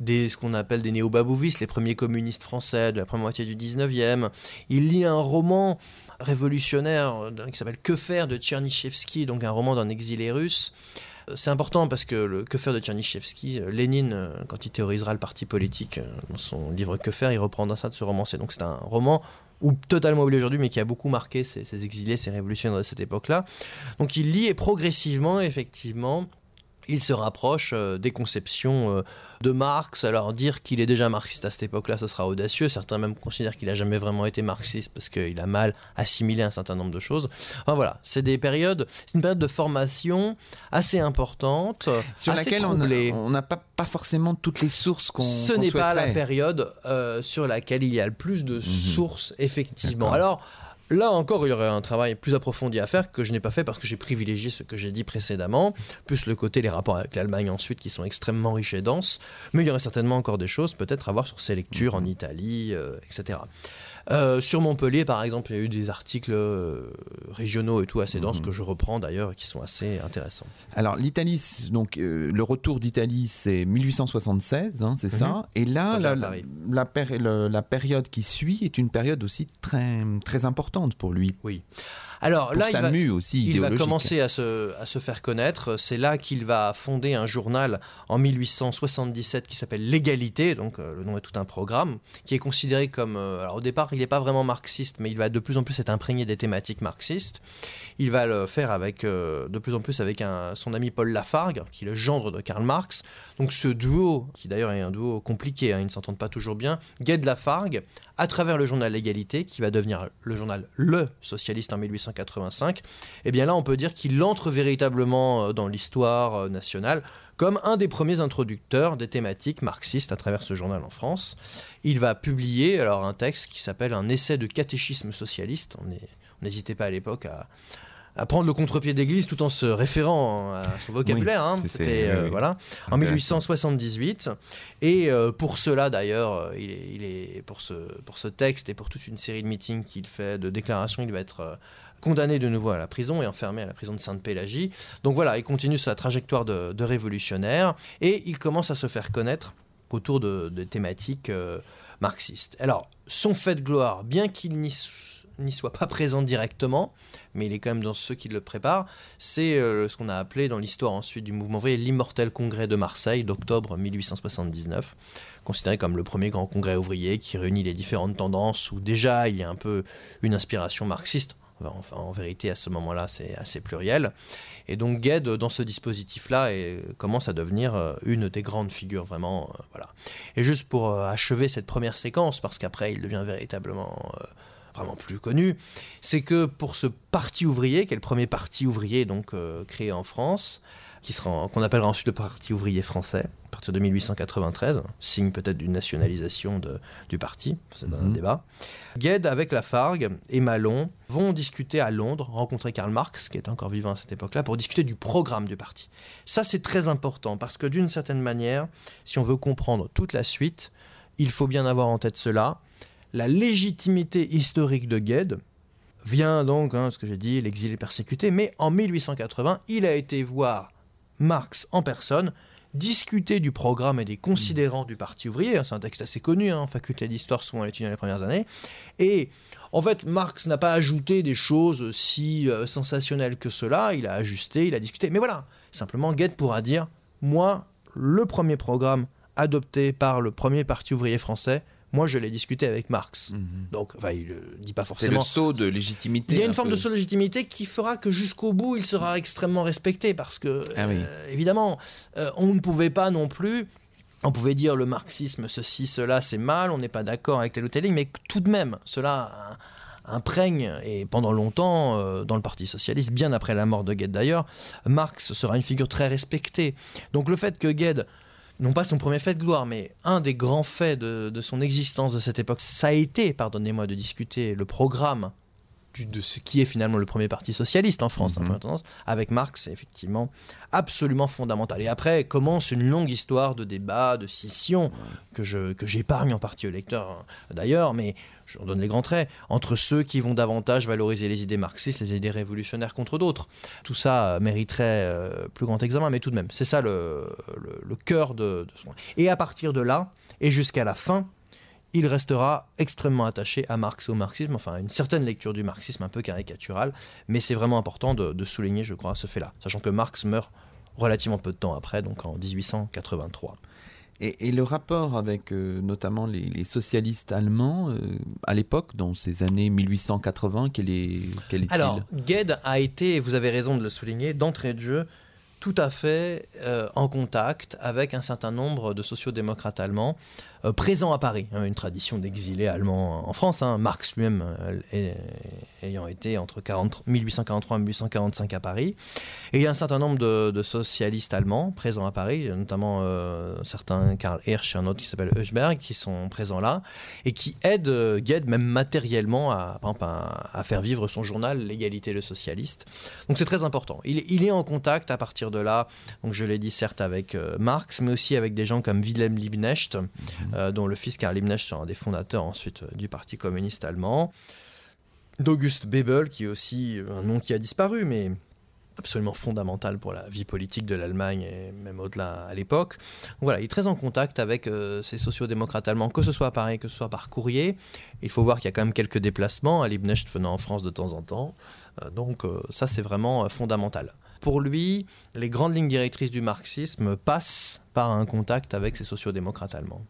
des, ce qu'on appelle des néo-babouvistes, les premiers communistes français de la première moitié du 19e. Il lit un roman révolutionnaire euh, qui s'appelle Que faire de Tchernyshevsky, donc un roman d'un exilé russe. Euh, c'est important parce que le Que faire de Tchernyshevsky, euh, Lénine, quand il théorisera le parti politique dans son livre Que faire, il reprendra ça de ce roman. Donc c'est un roman ou totalement oublié aujourd'hui, mais qui a beaucoup marqué ces, ces exilés, ces révolutionnaires de cette époque-là. Donc il lit et progressivement, effectivement, il se rapproche euh, des conceptions euh, de Marx. Alors dire qu'il est déjà marxiste à cette époque-là, ce sera audacieux. Certains même considèrent qu'il n'a jamais vraiment été marxiste parce qu'il a mal assimilé un certain nombre de choses. Enfin voilà, c'est des périodes, une période de formation assez importante, sur laquelle on n'a pas, pas, forcément toutes les sources qu'on. Ce n'est pas la période euh, sur laquelle il y a le plus de mhm. sources effectivement. Alors Là encore, il y aurait un travail plus approfondi à faire que je n'ai pas fait parce que j'ai privilégié ce que j'ai dit précédemment, plus le côté les rapports avec l'Allemagne ensuite qui sont extrêmement riches et denses. Mais il y aurait certainement encore des choses peut-être à voir sur ces lectures en Italie, euh, etc. Euh, sur Montpellier, par exemple, il y a eu des articles euh, régionaux et tout assez denses mhm. que je reprends d'ailleurs, qui sont assez intéressants. Alors l'Italie, donc euh, le retour d'Italie, c'est 1876, hein, c'est ça. Mhm. Et là, la, la, période qui suit est une période aussi très très importante pour lui. Oui. Alors là, il va, aussi il va commencer à se, à se faire connaître. C'est là qu'il va fonder un journal en 1877 qui s'appelle L'égalité. Donc euh, le nom est tout un programme qui est considéré comme. Euh, alors au départ, il n'est pas vraiment marxiste, mais il va de plus en plus être imprégné des thématiques marxistes. Il va le faire avec euh, de plus en plus avec un, son ami Paul Lafargue, qui est le gendre de Karl Marx. Donc ce duo, qui d'ailleurs est un duo compliqué, hein, ils ne s'entendent pas toujours bien, Gued Lafargue, à travers le journal L'égalité, qui va devenir le journal Le Socialiste en 1885, et eh bien là on peut dire qu'il entre véritablement euh, dans l'histoire euh, nationale comme un des premiers introducteurs des thématiques marxistes à travers ce journal en France. Il va publier alors un texte qui s'appelle Un essai de catéchisme socialiste. On n'hésitait pas à l'époque à, à prendre le contre-pied d'église tout en se référant à son vocabulaire. Hein. C'était euh, voilà en 1878. Et euh, pour cela d'ailleurs, euh, il est, il est, pour ce pour ce texte et pour toute une série de meetings qu'il fait, de déclarations, il va être condamné de nouveau à la prison et enfermé à la prison de Sainte-Pélagie. Donc voilà, il continue sa trajectoire de, révolutionnaire et il commence à se faire connaître autour de, de thématiques marxistes. Alors, son fait de gloire, bien qu'il n'y n'y soit pas présent directement, mais il est quand même dans ceux qui le préparent, c'est euh, ce qu'on a appelé dans l'histoire ensuite du mouvement ouvrier l'immortel congrès de Marseille d'octobre 1879, considéré comme le premier grand congrès ouvrier qui réunit les différentes tendances où déjà il y a un peu une inspiration marxiste. Enfin, en vérité, à ce moment-là, c'est assez pluriel. Et donc, Gued, dans ce dispositif-là, commence à devenir euh, une des grandes figures, vraiment. Euh, voilà. Et juste pour achever cette première séquence, parce qu'après, il devient véritablement vraiment plus connu, c'est que pour ce parti ouvrier, qui est le premier parti ouvrier donc euh, créé en France, qui sera qu'on appellera ensuite le Parti ouvrier français, à partir de 1893, signe peut-être d'une nationalisation de, du parti, c'est un Mhm. débat. Gued, avec Lafargue et Malon, vont discuter à Londres, rencontrer Karl Marx, qui était encore vivant à cette époque-là, pour discuter du programme du parti. Ça, c'est très important, parce que d'une certaine manière, si on veut comprendre toute la suite, il faut bien avoir en tête cela. La légitimité historique de Gued vient donc, hein, ce que j'ai dit, l'exilé persécuté, mais en 1880, il a été voir Marx en personne, discuter du programme et des considérants du Parti ouvrier. C'est un texte assez connu, hein, en faculté d'histoire, souvent étudié dans les premières années. Et en fait, Marx n'a pas ajouté des choses si euh, sensationnelles que cela. Il a ajusté, il a discuté. Mais voilà, simplement, Gued pourra dire Moi, le premier programme adopté par le premier Parti ouvrier français, moi, je l'ai discuté avec Marx. Donc, enfin, il ne dit pas C'est le forcément. saut de légitimité. Il y a un une forme peu. de seule légitimité qui fera que jusqu'au bout, il sera extrêmement respecté parce que, Ah oui. euh, évidemment, euh, on ne pouvait pas non plus. On pouvait dire le marxisme, ceci, cela, c'est mal, on n'est pas d'accord avec telle ou telle ligne, mais tout de même, cela euh, imprègne, et pendant longtemps, euh, dans le Parti Socialiste, bien après la mort de Gued d'ailleurs, Marx sera une figure très respectée. Donc le fait que Gued, non pas son premier fait de gloire, mais un des grands faits de, de son existence de cette époque, ça a été, pardonnez-moi de discuter, le programme du- de ce qui est finalement le premier parti socialiste en France, Mhm. en première tendance, avec Marx, c'est effectivement absolument fondamental. Et après commence une longue histoire de débats, de scissions, que je que j'épargne en partie aux lecteurs hein, d'ailleurs, mais je donne les grands traits, entre ceux qui vont davantage valoriser les idées marxistes, les idées révolutionnaires contre d'autres. Tout ça euh, mériterait euh, plus grand examen, mais tout de même, c'est ça le, cœur de, de son... Et à partir de là, et jusqu'à la fin, il restera extrêmement attaché à Marx au marxisme, enfin à une certaine lecture du marxisme un peu caricaturale, mais c'est vraiment important de, de souligner, je crois, ce fait-là, sachant que Marx meurt relativement peu de temps après, donc en 1883. Et, le rapport avec euh, notamment les, socialistes allemands euh, à l'époque, dans ces années 1880, quel est, quel est-il? Alors, Gued a été, et vous avez raison de le souligner, d'entrée de jeu, tout à fait euh, en contact avec un certain nombre de sociodémocrates allemands euh, présents à Paris. hein, une tradition d'exilés allemands en France. hein, Marx lui-même euh, ayant été entre 40 1843 et 1845 à Paris. Et il y a un certain nombre de, socialistes allemands présents à Paris, notamment euh, certains, Karl Hirsch et un autre qui s'appelle Höchberg, qui sont présents là et qui aide euh, Gued même matériellement à, faire vivre son journal L'égalité le socialiste. Donc c'est très important. Il, est- en contact à partir de là, donc je l'ai dit certes avec Marx, mais aussi avec des gens comme Wilhelm Liebknecht, euh, dont le fils Karl Liebknecht sera un des fondateurs ensuite euh, du Parti communiste allemand, d'August Bebel, qui est aussi euh, un nom qui a disparu, mais absolument fondamental pour la vie politique de l'Allemagne et même au-delà à l'époque. Voilà, il est très en contact avec euh, ces sociodémocrates allemands, que ce soit à Paris, que ce soit par courrier. Il faut voir qu'il y a quand même quelques déplacements, à Liebknecht venant en France de temps en temps. Donc ça, c'est vraiment fondamental. Pour lui, les grandes lignes directrices du marxisme passent par un contact avec ces sociodémocrates allemands.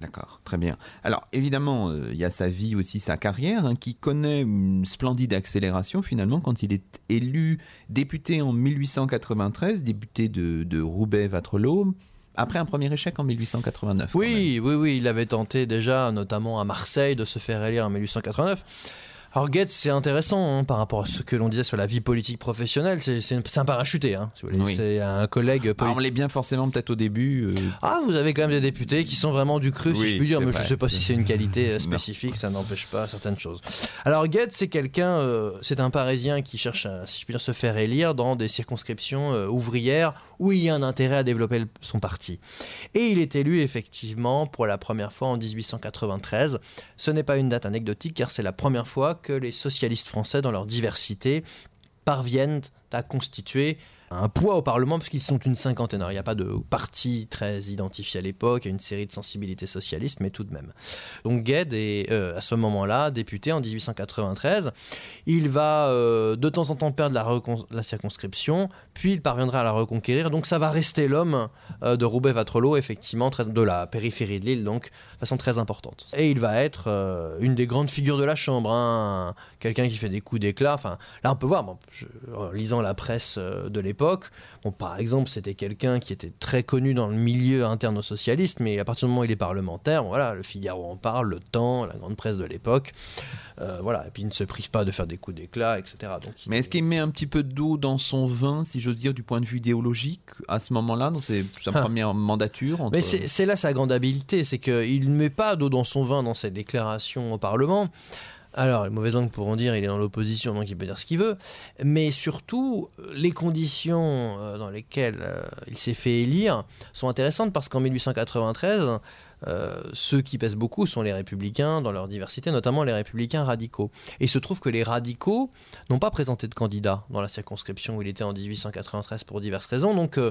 D'accord, très bien. Alors évidemment, euh, il y a sa vie aussi, sa carrière, hein, qui connaît une splendide accélération finalement quand il est élu député en 1893, député de, de Roubaix-Vatrelot, après un premier échec en 1889. quand même. Oui, oui, oui, il avait tenté déjà, notamment à Marseille, de se faire élire en 1889. Alors Goethe, c'est intéressant hein, par rapport à ce que l'on disait sur la vie politique professionnelle. C'est un parachuté, hein, si. Oui. C'est un collègue Bah, on l'est bien forcément peut-être au début. euh, Ah, vous avez quand même des députés qui sont vraiment du cru, si je puis dire, mais vrai, je ne sais pas si c'est- une qualité euh, Non. spécifique, ça n'empêche pas certaines choses. Alors Goethe, c'est quelqu'un, euh, c'est un Parisien qui cherche, à, si je puis dire, se faire élire dans des circonscriptions euh, ouvrières où il y a un intérêt à développer son parti. Et il est élu effectivement pour la première fois en 1893. Ce n'est pas une date anecdotique car c'est la première fois que les socialistes français, dans leur diversité, parviennent à constituer un poids au Parlement parce qu'ils sont une cinquantaine. Il n'y a pas de parti très identifié à l'époque, il y a une série de sensibilités socialistes, mais tout de même. Donc Gued est euh, à ce moment-là député en 1893. Il va euh, de temps en temps perdre la, circonscription, puis il parviendra à la reconquérir. Donc ça va rester l'homme euh, de Roubaix-Vatrelot, effectivement, de la périphérie de l'île, donc de façon très importante. Et il va être une des grandes figures de la Chambre, hein, quelqu'un qui fait des coups d'éclat. Enfin, là on peut voir, en lisant la presse de l'époque, l'époque. Bon, par exemple, c'était quelqu'un qui était très connu dans le milieu interne-socialiste, mais à partir du moment où il est parlementaire, voilà, le Figaro en parle, le Temps, la grande presse de l'époque. Euh, voilà, et puis il ne se prive pas de faire des coups d'éclat, etc. Donc, Mais est-ce qu'il met un petit peu d'eau dans son vin, si j'ose dire, du point de vue idéologique, à ce moment-là, dans ses, sa Ah. première mandature entre- Mais c'est là sa grande habileté, c'est qu'il ne met pas d'eau dans son vin dans ses déclarations au Parlement. Alors, les mauvais langues pourront dire il est dans l'opposition, donc il peut dire ce qu'il veut. Mais surtout, les conditions euh, dans lesquelles euh, il s'est fait élire sont intéressantes parce qu'en 1893, euh, ceux qui pèsent beaucoup sont les républicains dans leur diversité, notamment les républicains radicaux. Et il se trouve que les radicaux n'ont pas présenté de candidat dans la circonscription où il était en 1893 pour diverses raisons. Donc, euh,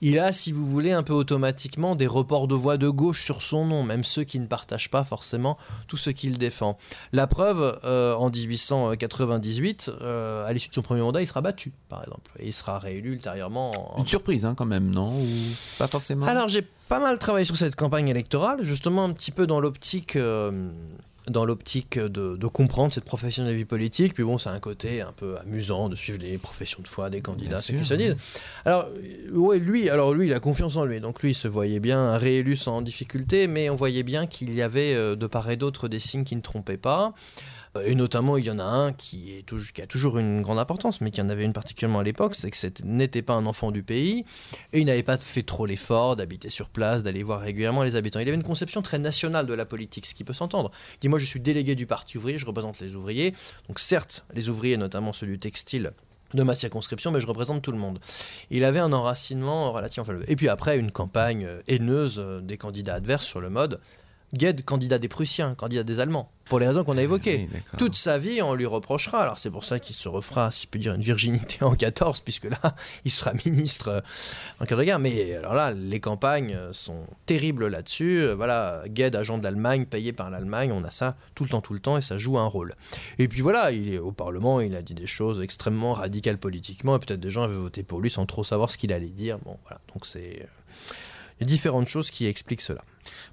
il a, si vous voulez, un peu automatiquement des reports de voix de gauche sur son nom, même ceux qui ne partagent pas forcément tout ce qu'il défend. La preuve, euh, en 1898, euh, à l'issue de son premier mandat, il sera battu, par exemple, et il sera réélu ultérieurement. en- Une surprise, hein, quand même, non? Ou pas forcément? Alors, j'ai pas mal travaillé sur cette campagne électorale, justement un petit peu dans l'optique. euh, dans l'optique de, de comprendre cette profession de la vie politique, puis bon, c'est un côté un peu amusant de suivre les professions de foi des candidats, Bien ce sûr, qu'ils se disent. Alors, euh, ouais, lui, alors lui, il a confiance en lui, donc lui, il se voyait bien réélu sans difficulté, mais on voyait bien qu'il y avait euh, de part et d'autre des signes qui ne trompaient pas. Euh, Et notamment, il y en a un qui, a toujours une grande importance, mais qui en avait une particulièrement à l'époque, c'est que ce n'était pas un enfant du pays, et il n'avait pas fait trop l'effort d'habiter sur place, d'aller voir régulièrement les habitants. Il avait une conception très nationale de la politique, ce qui peut s'entendre. Il dit, moi je suis délégué du Parti ouvrier, je représente les ouvriers, donc certes, les ouvriers, notamment ceux du textile, de ma circonscription, mais je représente tout le monde. Il avait un enracinement relativement faible. Et puis après, une campagne euh, haineuse euh, des candidats adverses sur le mode. Gued, candidat des Prussiens, candidat des Allemands, pour les raisons qu'on a évoquées. Oui, d'accord. Toute sa vie, on lui reprochera. Alors c'est pour ça qu'il se refera, si je peux dire, une virginité en 14, puisque là, il sera ministre euh, en cas de guerre. Mais alors là, les campagnes euh, sont terribles là-dessus. Euh, Voilà, Gued, agent de l'Allemagne, payé par l'Allemagne, on a ça tout le temps, tout le temps, et ça joue un rôle. Et puis voilà, il est au Parlement, il a dit des choses extrêmement radicales politiquement, et peut-être des gens avaient voté pour lui sans trop savoir ce qu'il allait dire. Bon, voilà, donc c'est... différentes choses qui expliquent cela.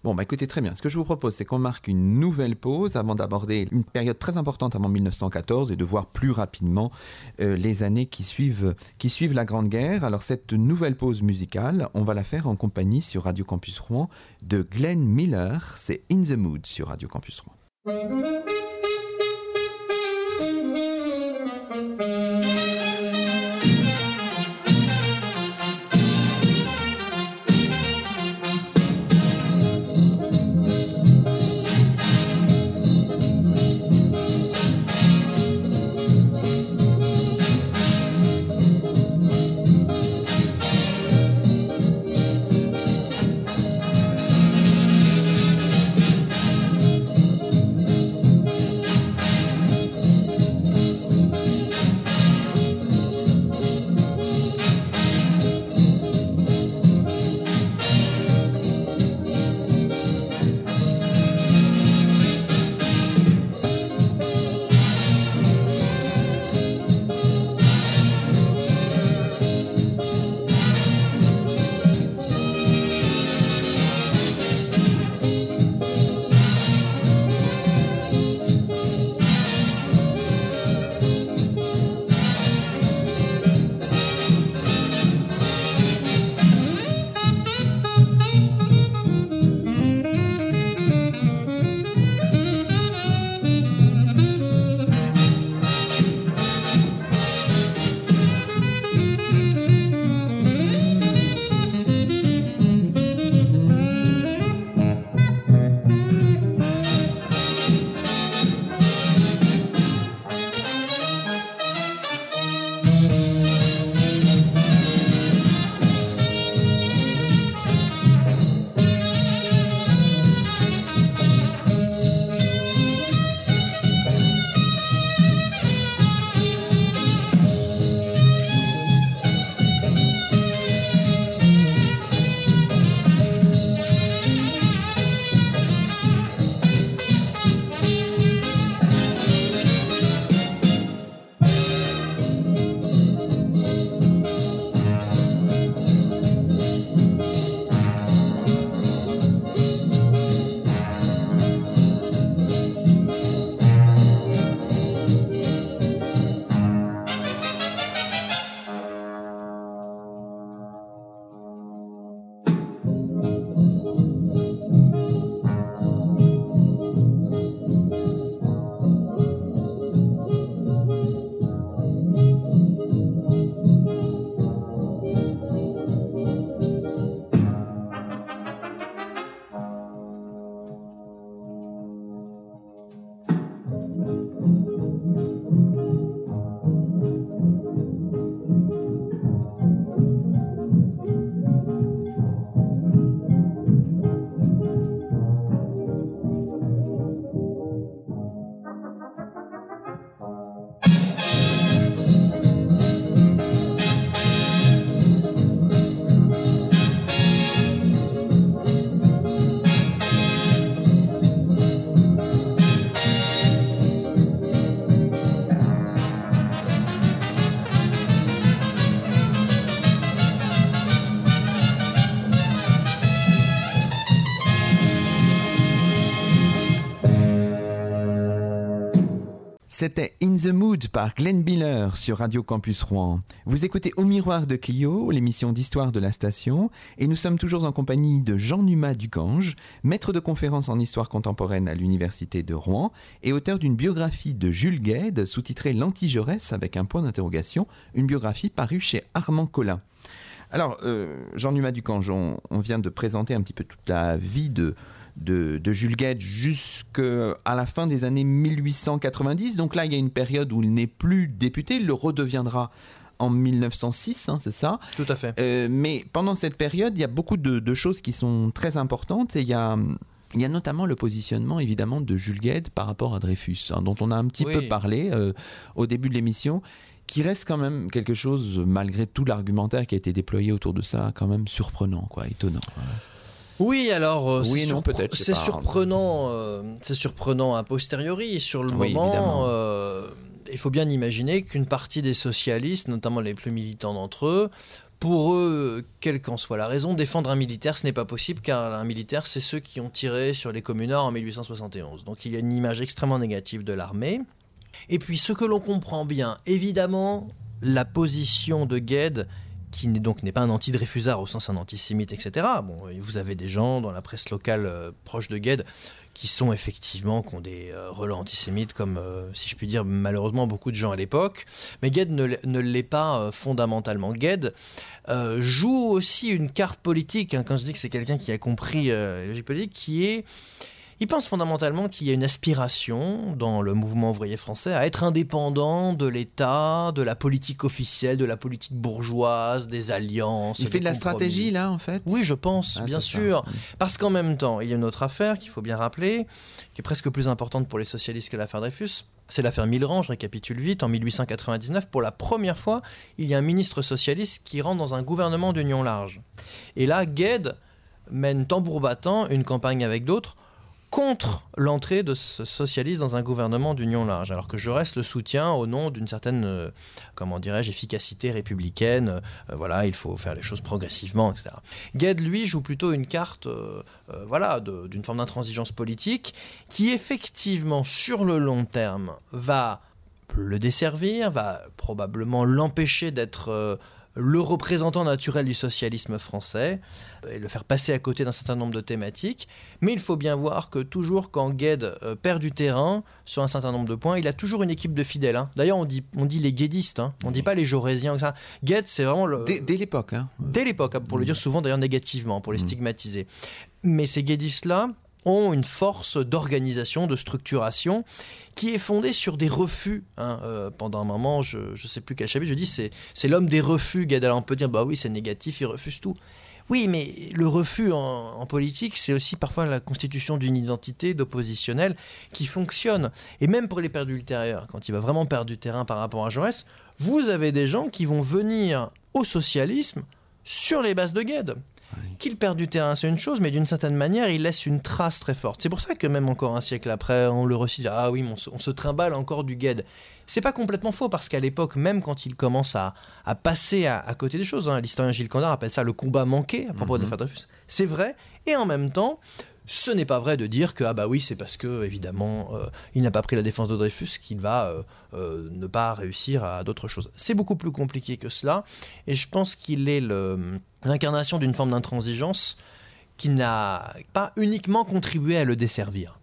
Bon, bah écoutez, très bien. Ce que je vous propose, c'est qu'on marque une nouvelle pause avant d'aborder une période très importante avant 1914 et de voir plus rapidement euh, les années qui suivent, qui suivent la Grande Guerre. Alors, cette nouvelle pause musicale, on va la faire en compagnie sur Radio Campus Rouen de Glenn Miller. C'est In the Mood sur Radio Campus Rouen. C'était In the Mood par Glenn Biller sur Radio Campus Rouen. Vous écoutez Au Miroir de Clio, l'émission d'histoire de la station, et nous sommes toujours en compagnie de Jean Numa Ducange, maître de conférence en histoire contemporaine à l'Université de Rouen et auteur d'une biographie de Jules Gued sous-titrée L'Anti-Jaurès avec un point d'interrogation, une biographie parue chez Armand Collin. Alors, euh, Jean Numa Ducange, on, on vient de présenter un petit peu toute la vie de, de, Jules Gued jusqu'à la fin des années 1890. Donc là, il y a une période où il n'est plus député, il le redeviendra en 1906, hein, c'est ça Tout à fait. Euh, mais pendant cette période, il y a beaucoup de, choses qui sont très importantes et il y a... Il y a notamment le positionnement évidemment de Jules Gued par rapport à Dreyfus, hein, dont on a un petit peu parlé euh, au début de l'émission, qui reste quand même quelque chose, malgré tout l'argumentaire qui a été déployé autour de ça, quand même surprenant, quoi, étonnant. Oui, alors euh, oui, c'est surprenant, euh, c'est surprenant a posteriori. Sur le moment, euh, il faut bien imaginer qu'une partie des socialistes, notamment les plus militants d'entre eux, pour eux, quelle qu'en soit la raison, défendre un militaire, ce n'est pas possible car un militaire, c'est ceux qui ont tiré sur les communards en 1871. Donc il y a une image extrêmement négative de l'armée. Et puis ce que l'on comprend bien, évidemment, la position de Gued qui n'est donc n'est pas un anti-Dreyfusard au sens un antisémite, etc. Bon, vous avez des gens dans la presse locale euh, proche de Gued qui sont effectivement, qui ont des euh, relents antisémites, comme, euh, si je puis dire, malheureusement beaucoup de gens à l'époque. Mais Gued ne, l'est pas fondamentalement. Gued joue aussi une carte politique, hein, quand je dis que c'est quelqu'un qui a compris la logique politique, qui est il pense fondamentalement qu'il y a une aspiration dans le mouvement ouvrier français à être indépendant de l'État, de la politique officielle, de la politique bourgeoise, des alliances. Il fait de la stratégie là en fait Oui, je pense, ah, bien sûr. Parce qu'en même temps, il y a une autre affaire qu'il faut bien rappeler, qui est presque plus importante pour les socialistes que l'affaire Dreyfus. C'est l'affaire Millerand, je récapitule vite. En 1899, pour la première fois, il y a un ministre socialiste qui rentre dans un gouvernement d'union large. Et là, Gued mène tambour battant une campagne avec d'autres contre l'entrée de ce socialiste dans un gouvernement d'union large, alors que je reste le soutien au nom d'une certaine, euh, comment dirais-je, efficacité républicaine. Euh, voilà, il faut faire les choses progressivement, etc. Gued, lui, joue plutôt une carte, euh, voilà, d'une forme d'intransigeance politique, qui effectivement, sur le long terme, va le desservir, va probablement l'empêcher d'être le représentant naturel du socialisme français et le faire passer à côté d'un certain nombre de thématiques. Mais il faut bien voir que toujours quand Gued euh, perd du terrain sur un certain nombre de points, il a toujours une équipe de fidèles. Hein. D'ailleurs, on dit, on dit les guédistes, hein. on ne dit pas les jaurésiens. Ça. Gued, c'est vraiment le... Dès, l'époque. Hein. Dès l'époque, pour le dire souvent d'ailleurs négativement, pour les mm. stigmatiser. Mais ces guédistes-là, ont une force d'organisation, de structuration qui est fondée sur des refus. Hein. Euh, pendant un moment, je ne sais plus quel chapitre, je dis c'est, l'homme des refus. Gad on peut dire bah oui, c'est négatif, il refuse tout. Oui, mais le refus en, politique, c'est aussi parfois la constitution d'une identité d'oppositionnel qui fonctionne. Et même pour les perdus ultérieurs, quand il va vraiment perdre du terrain par rapport à Jaurès, vous avez des gens qui vont venir au socialisme sur les bases de Gued. Qu'il perd du terrain, c'est une chose, mais d'une certaine manière, il laisse une trace très forte. C'est pour ça que même encore un siècle après, on le recite, ah oui, on se, on se trimballe encore du gued. C'est pas complètement faux, parce qu'à l'époque, même quand il commence à, passer à, côté des choses, hein, l'historien Gilles Candard appelle ça le combat manqué à propos de mhm. l'affaire Dreyfus, c'est vrai, et en même temps, ce n'est pas vrai de dire que ah bah oui c'est parce que évidemment euh, il n'a pas pris la défense de Dreyfus qu'il va euh, euh, ne pas réussir à d'autres choses. C'est beaucoup plus compliqué que cela et je pense qu'il est l'incarnation d'une forme d'intransigeance qui n'a pas uniquement contribué à le desservir.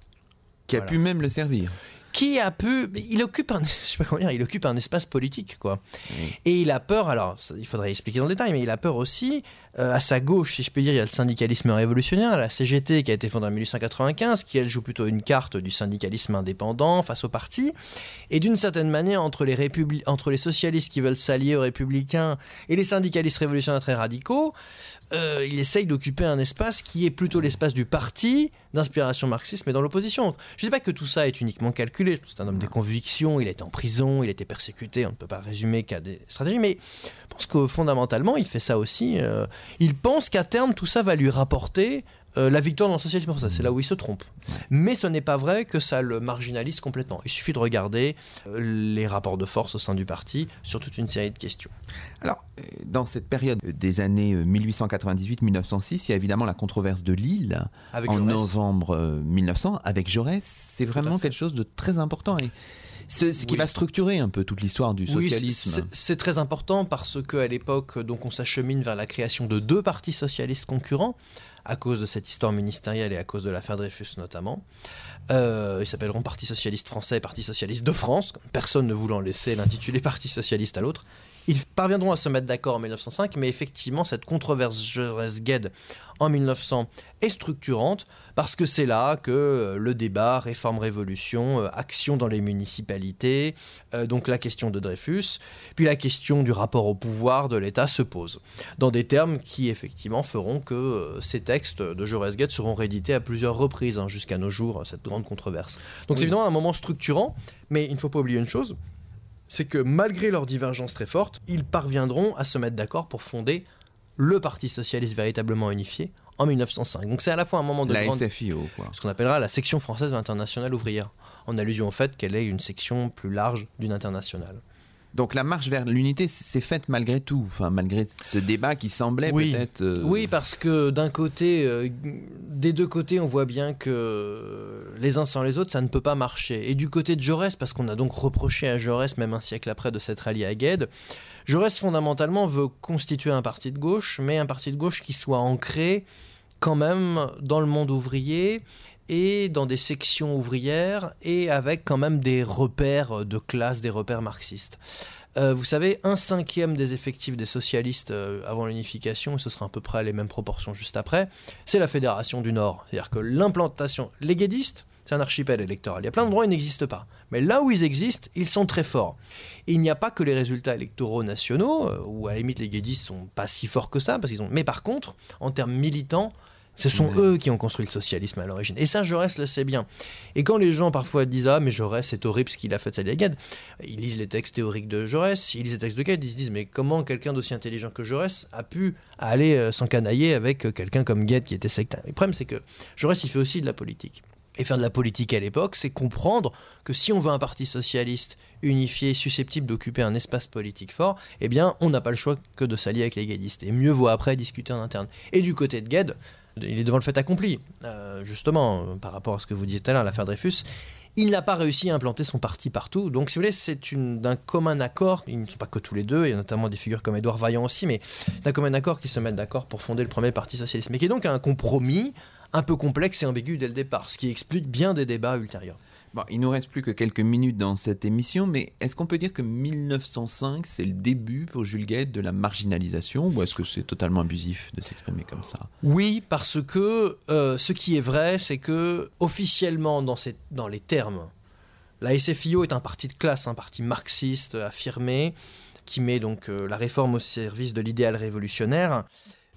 Qui a pu même le servir qui a pu il occupe un je sais pas comment dire il occupe un espace politique quoi. Et il a peur alors il faudrait expliquer dans le détail mais il a peur aussi euh, à sa gauche si je peux dire il y a le syndicalisme révolutionnaire la CGT qui a été fondée en 1895 qui elle joue plutôt une carte du syndicalisme indépendant face au parti. Et d'une certaine manière entre les entre les socialistes qui veulent s'allier aux républicains et les syndicalistes révolutionnaires très radicaux euh, il essaye d'occuper un espace qui est plutôt l'espace du parti, d'inspiration marxiste, mais dans l'opposition. Je ne dis pas que tout ça est uniquement calculé. C'est un homme des convictions, il a en prison, il a été persécuté, on ne peut pas résumer qu'à des stratégies, mais je pense que fondamentalement, il fait ça aussi. Euh, il pense qu'à terme, tout ça va lui rapporter euh, la victoire dans le socialisme français. C'est là où il se trompe. Mais ce n'est pas vrai que ça le marginalise complètement. Il suffit de regarder euh, les rapports de force au sein du parti sur toute une série de questions. Alors, euh, dans cette période des années 1898-1906, il y a évidemment la controverse de Lille en novembre 1900 avec Jaurès. C'est vraiment quelque chose de très important. Et ce, ce qui Oui. va structurer un peu toute l'histoire du socialisme. c'est- c'est très important parce qu'à l'époque, donc, on s'achemine vers la création de deux partis socialistes concurrents à cause de cette histoire ministérielle et à cause de l'affaire Dreyfus notamment. Euh, ils s'appelleront Parti socialiste français et Parti socialiste de France, personne ne voulant laisser l'intitulé Parti socialiste à l'autre. Ils parviendront à se mettre d'accord en 1905, mais effectivement, cette controverse Jaurès-Gued en 1900 est structurante parce que c'est là que euh, le débat réforme-révolution, euh, action dans les municipalités, euh, donc la question de Dreyfus, puis la question du rapport au pouvoir de l'État se pose, dans des termes qui effectivement feront que ces textes de Jaurès-Gued seront réédités à plusieurs reprises hein, jusqu'à nos jours, cette grande controverse. Donc c'est évidemment un moment structurant, mais il ne faut pas oublier une chose, c'est que malgré leurs divergences très fortes, ils parviendront à se mettre d'accord pour fonder le Parti socialiste véritablement unifié en 1905. Donc c'est à la fois un moment de La grande SFIO, quoi. ce qu'on appellera la section française de l'internationale ouvrière, en allusion au fait qu'elle est une section plus large d'une internationale. Donc la marche vers l'unité s'est faite malgré tout, enfin malgré ce débat qui semblait Oui. peut-être. euh, Oui, parce que d'un côté, euh, des deux côtés, on voit bien que les uns sans les autres, ça ne peut pas marcher. Et du côté de Jaurès, parce qu'on a donc reproché à Jaurès, même un siècle après, de s'être allié à Gued, Jaurès fondamentalement veut constituer un parti de gauche, mais un parti de gauche qui soit ancré quand même dans le monde ouvrier et dans des sections ouvrières et avec quand même des repères de classe, des repères marxistes. Euh, vous savez, un cinquième des effectifs des socialistes euh, avant l'unification, et ce sera à peu près les mêmes proportions juste après, c'est la Fédération du Nord. C'est-à-dire que l'implantation, les guédistes, c'est un archipel électoral. Il y a plein d'endroits où ils n'existent pas. Mais là où ils existent, ils sont très forts. Il n'y a pas que les résultats électoraux nationaux, euh, où à la limite les guédistes sont pas si forts que ça, parce qu'ils ont. Mais par contre, en termes militants, ce sont eux qui ont construit le socialisme à l'origine. Et ça, Jaurès le sait bien. Et quand les gens parfois disent Ah, mais Jaurès, c'est horrible ce qu'il a fait de sa Gued, ils lisent les textes théoriques de Jaurès, ils lisent les textes de Gued, ils se disent Mais comment quelqu'un d'aussi intelligent que Jaurès a pu aller euh, s'encanailler avec euh, quelqu'un comme Gued qui était sectaire? Le problème, c'est que Jaurès, il fait aussi de la politique. Et faire de la politique à l'époque, c'est comprendre que si on veut un parti socialiste unifié, susceptible d'occuper un espace politique fort, eh bien, on n'a pas le choix que de s'allier avec les guédistes. Et mieux vaut après discuter en interne. Et du côté de Gued, il est devant le fait accompli. Euh, justement, par rapport à ce que vous disiez tout à l'heure, l'affaire Dreyfus, il n'a pas réussi à implanter son parti partout. Donc, si vous voulez, c'est d'un commun accord. Ils ne sont pas que tous les deux, il y a notamment des figures comme Édouard Vaillant aussi, mais d'un commun accord qui se mettent d'accord pour fonder le premier parti socialiste. Mais qui est donc un compromis un peu complexe et ambigu dès le départ, ce qui explique bien des débats ultérieurs. Bon, il nous reste plus que quelques minutes dans cette émission, mais est-ce qu'on peut dire que 1905, c'est le début pour Jules Gued de la marginalisation, ou est-ce que c'est totalement abusif de s'exprimer comme ça? Oui, parce que euh, ce qui est vrai, c'est que officiellement, dans, ces- dans les termes, la SFIO est un parti de classe, un parti marxiste affirmé, qui met donc euh, la réforme au service de l'idéal révolutionnaire.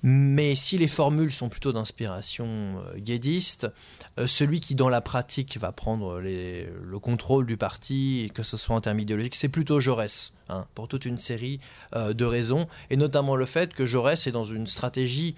Mais si les formules sont plutôt d'inspiration euh, guédiste, euh, celui qui dans la pratique va prendre le contrôle du parti, que ce soit en termes idéologiques, c'est plutôt Jaurès, hein, pour toute une série euh, de raisons, et notamment le fait que Jaurès est dans une stratégie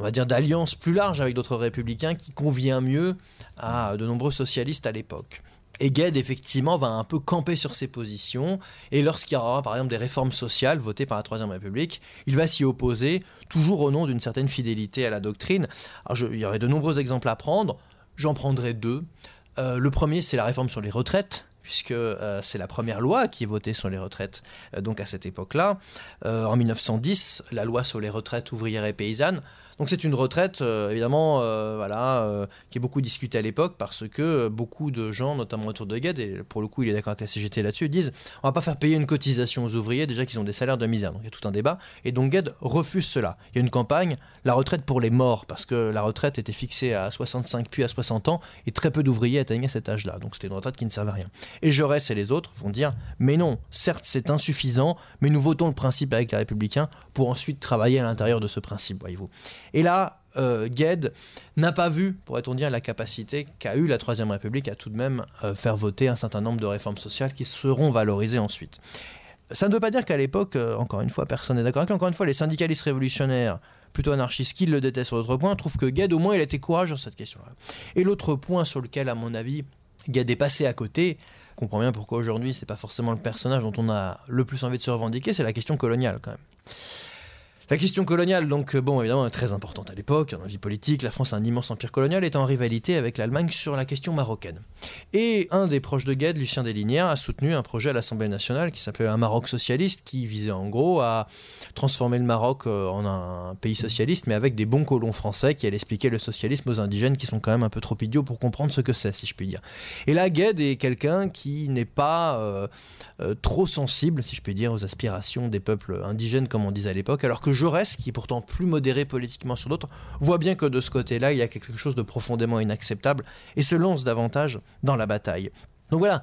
on va dire d'alliance plus large avec d'autres républicains qui convient mieux à de nombreux socialistes à l'époque. Et Gued, effectivement, va un peu camper sur ses positions, et lorsqu'il y aura, par exemple, des réformes sociales votées par la Troisième République, il va s'y opposer, toujours au nom d'une certaine fidélité à la doctrine. Alors, il y aurait de nombreux exemples à prendre, j'en prendrai deux. Euh, le premier, c'est la réforme sur les retraites, puisque euh, c'est la première loi qui est votée sur les retraites, euh, donc à cette époque-là. En 1910, la loi sur les retraites ouvrières et paysannes. Donc c'est une retraite, euh, évidemment, euh, voilà, euh, qui est beaucoup discutée à l'époque parce que beaucoup de gens, notamment autour de Gued, et pour le coup il est d'accord avec la CGT là-dessus, disent on va pas faire payer une cotisation aux ouvriers déjà qu'ils ont des salaires de misère. Donc il y a tout un débat. Et donc Gued refuse cela. Il y a une campagne, la retraite pour les morts, parce que la retraite était fixée à 65 puis à 60 ans, et très peu d'ouvriers atteignaient cet âge-là. Donc c'était une retraite qui ne servait à rien. Et Jaurès et les autres vont dire mais non, certes c'est insuffisant, mais nous votons le principe avec les républicains pour ensuite travailler à l'intérieur de ce principe, voyez-vous. Et là, euh, Gued n'a pas vu, pourrait-on dire, la capacité qu'a eu la Troisième République à tout de même euh, faire voter un certain nombre de réformes sociales qui seront valorisées ensuite. Ça ne veut pas dire qu'à l'époque, euh, encore une fois, personne n'est d'accord avec. Encore une fois, les syndicalistes révolutionnaires, plutôt anarchistes, qui le détestent sur d'autres points, trouvent que Gued, au moins, il a été courageux sur cette question-là. Et l'autre point sur lequel, à mon avis, Gued est passé à côté, on comprend bien pourquoi aujourd'hui, c'est pas forcément le personnage dont on a le plus envie de se revendiquer, c'est la question coloniale, quand même. La question coloniale, donc, euh, bon, évidemment, est très importante à l'époque, dans la vie politique. La France a un immense empire colonial, est en rivalité avec l'Allemagne sur la question marocaine. Et un des proches de Gued, Lucien Deslignières, a soutenu un projet à l'Assemblée nationale qui s'appelait un Maroc socialiste, qui visait en gros à transformer le Maroc euh, en un pays socialiste, mais avec des bons colons français qui allaient expliquer le socialisme aux indigènes qui sont quand même un peu trop idiots pour comprendre ce que c'est, si je puis dire. Et là, Gued est quelqu'un qui n'est pas euh, trop sensible, si je puis dire, aux aspirations des peuples indigènes, comme on disait à l'époque, alors que Jaurès, qui est pourtant plus modéré politiquement sur d'autres, voit bien que de ce côté-là, il y a quelque chose de profondément inacceptable et se lance davantage dans la bataille. Donc voilà,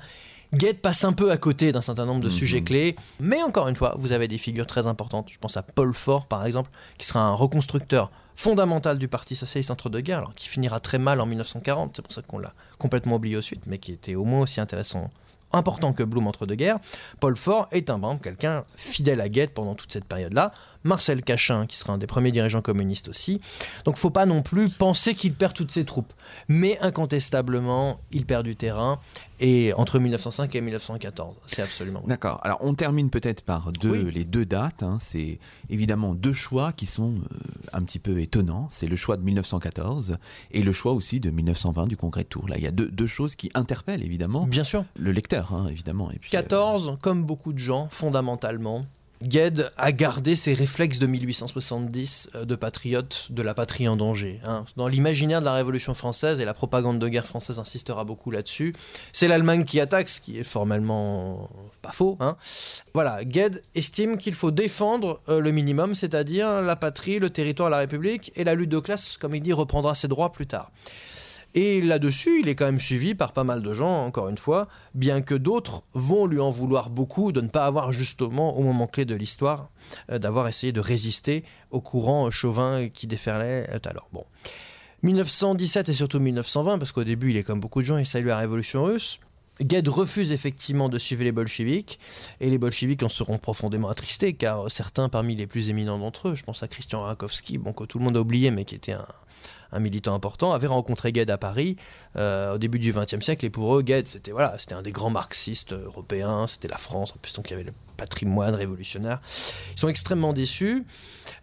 Guette passe un peu à côté d'un certain nombre de mhm. sujets clés, mais encore une fois, vous avez des figures très importantes. Je pense à Paul Fort, par exemple, qui sera un reconstructeur fondamental du Parti socialiste entre-deux-guerres, alors qui finira très mal en 1940, c'est pour ça qu'on l'a complètement oublié au suite, mais qui était au moins aussi intéressant important que Blum entre deux guerres, Paul Fort est un membre, quelqu'un fidèle à Guette pendant toute cette période-là. Marcel Cachin, qui sera un des premiers dirigeants communistes aussi. Donc faut pas non plus penser qu'il perd toutes ses troupes. Mais incontestablement, il perd du terrain. Et entre 1905 et 1914, c'est absolument. D'accord. Alors on termine peut-être par deux, les deux dates. Hein. C'est évidemment deux choix qui sont euh, un petit peu étonnants. C'est le choix de 1914 et le choix aussi de 1920 du Congrès de Tours. Là, il y a deux, deux choses qui interpellent évidemment. Bien sûr. Le lecteur, hein, évidemment. Et puis, 14, euh, comme beaucoup de gens, fondamentalement, Gued a gardé ses réflexes de 1870 euh, de patriote de la patrie en danger. Hein. Dans l'imaginaire de la Révolution française, et la propagande de guerre française insistera beaucoup là-dessus, c'est l'Allemagne qui attaque, ce qui est formellement pas faux. Hein. Voilà, Gued estime qu'il faut défendre euh, le minimum, c'est-à-dire la patrie, le territoire, la République, et la lutte de classe, comme il dit, reprendra ses droits plus tard. Et là-dessus, il est quand même suivi par pas mal de gens, encore une fois, bien que d'autres vont lui en vouloir beaucoup de ne pas avoir justement, au moment clé de l'histoire, euh, d'avoir essayé de résister au courant chauvin qui déferlait euh, alors. Bon. 1917 et surtout 1920, parce qu'au début, il est comme beaucoup de gens, il salue la révolution russe. Gued refuse effectivement de suivre les bolcheviks, et les bolcheviks en seront profondément attristés, car certains parmi les plus éminents d'entre eux, je pense à Christian Rakowski, bon, que tout le monde a oublié, mais qui était un, un militant important, avait rencontré Gued à Paris euh, au début du XXe siècle. Et pour eux, Gued, c'était voilà, c'était un des grands marxistes européens, c'était la France, en plus, donc il y avait le patrimoine révolutionnaire. Ils sont extrêmement déçus.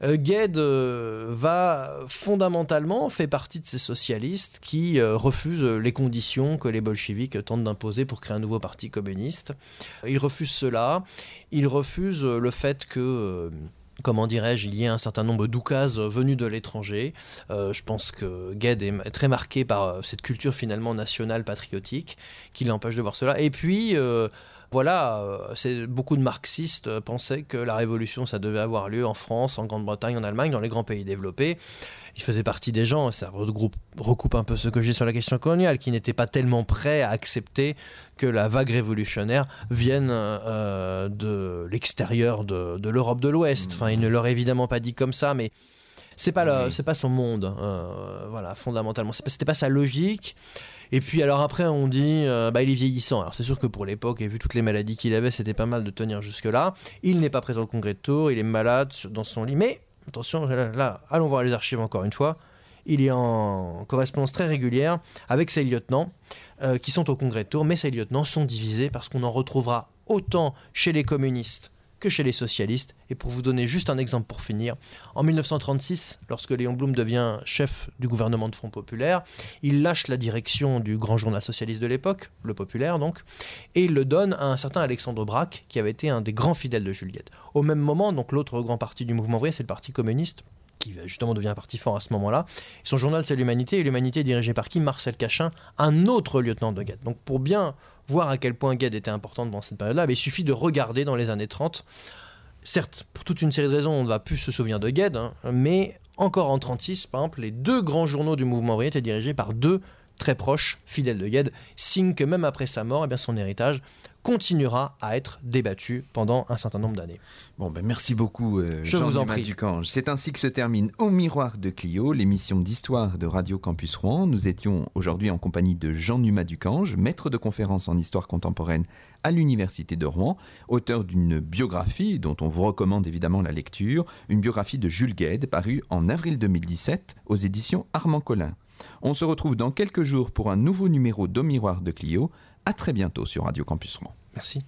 Euh, Gued euh, va fondamentalement fait partie de ces socialistes qui refusent les conditions que les bolcheviks tentent d'imposer pour créer un nouveau parti communiste. Il refuse cela. Il refuse le fait que comment dirais-je, il y a un certain nombre d'oukas venus de l'étranger. Euh, je pense que Gued est très marqué par euh, cette culture finalement nationale patriotique qui l'empêche de voir cela. Et puis, euh, voilà, c'est beaucoup de marxistes pensaient que la révolution, ça devait avoir lieu en France, en Grande-Bretagne, en Allemagne, dans les grands pays développés il faisait partie des gens, ça regroupe, recoupe un peu ce que j'ai sur la question coloniale, qui n'étaient pas tellement prêts à accepter que la vague révolutionnaire vienne euh, de l'extérieur de, l'Europe de l'Ouest. Enfin, il ne leur évidemment pas dit comme ça, mais c'est pas c'est pas son monde, euh, voilà, fondamentalement. C'était pas sa logique. Et puis alors après on dit, euh, bah il est vieillissant. Alors c'est sûr que pour l'époque et vu toutes les maladies qu'il avait, c'était pas mal de tenir jusque là. Il n'est pas présent au congrès de Tours, il est malade dans son lit, mais attention, là, allons voir les archives encore une fois. Il est en correspondance très régulière avec ses lieutenants euh, qui sont au congrès de Tours, mais ces lieutenants sont divisés parce qu'on en retrouvera autant chez les communistes que chez les socialistes. Et pour vous donner juste un exemple pour finir, en 1936, lorsque Léon Blum devient chef du gouvernement de Front Populaire, il lâche la direction du grand journal socialiste de l'époque, Le Populaire donc, et il le donne à un certain Alexandre Braque, qui avait été un des grands fidèles de Juliette. Au même moment, donc l'autre grand parti du mouvement ouvrier, c'est le Parti communiste qui justement devient un parti fort à ce moment-là. Son journal, c'est l'Humanité, et l'Humanité est dirigé par qui Marcel Cachin, un autre lieutenant de Gued. Donc pour bien voir à quel point Gued était importante dans cette période-là, il suffit de regarder dans les années 30. Certes, pour toute une série de raisons, on ne va plus se souvenir de Gued, hein, mais encore en 36, par exemple, les deux grands journaux du mouvement ouvrier étaient dirigés par deux très proches, fidèles de Gued, signe que même après sa mort, eh bien, son héritage continuera à être débattu pendant un certain nombre d'années. Bon, ben merci beaucoup, euh, Je Jean vous en prie. Ducange. C'est ainsi que se termine Au Miroir de Clio, l'émission d'histoire de Radio Campus Rouen. Nous étions aujourd'hui en compagnie de Jean Numa Ducange, maître de conférence en histoire contemporaine à l'Université de Rouen, auteur d'une biographie dont on vous recommande évidemment la lecture, une biographie de Jules Gued parue en avril 2017 aux éditions Armand Collin. On se retrouve dans quelques jours pour un nouveau numéro d'Au Miroir de Clio. À très bientôt sur Radio Campus Rouen. Merci.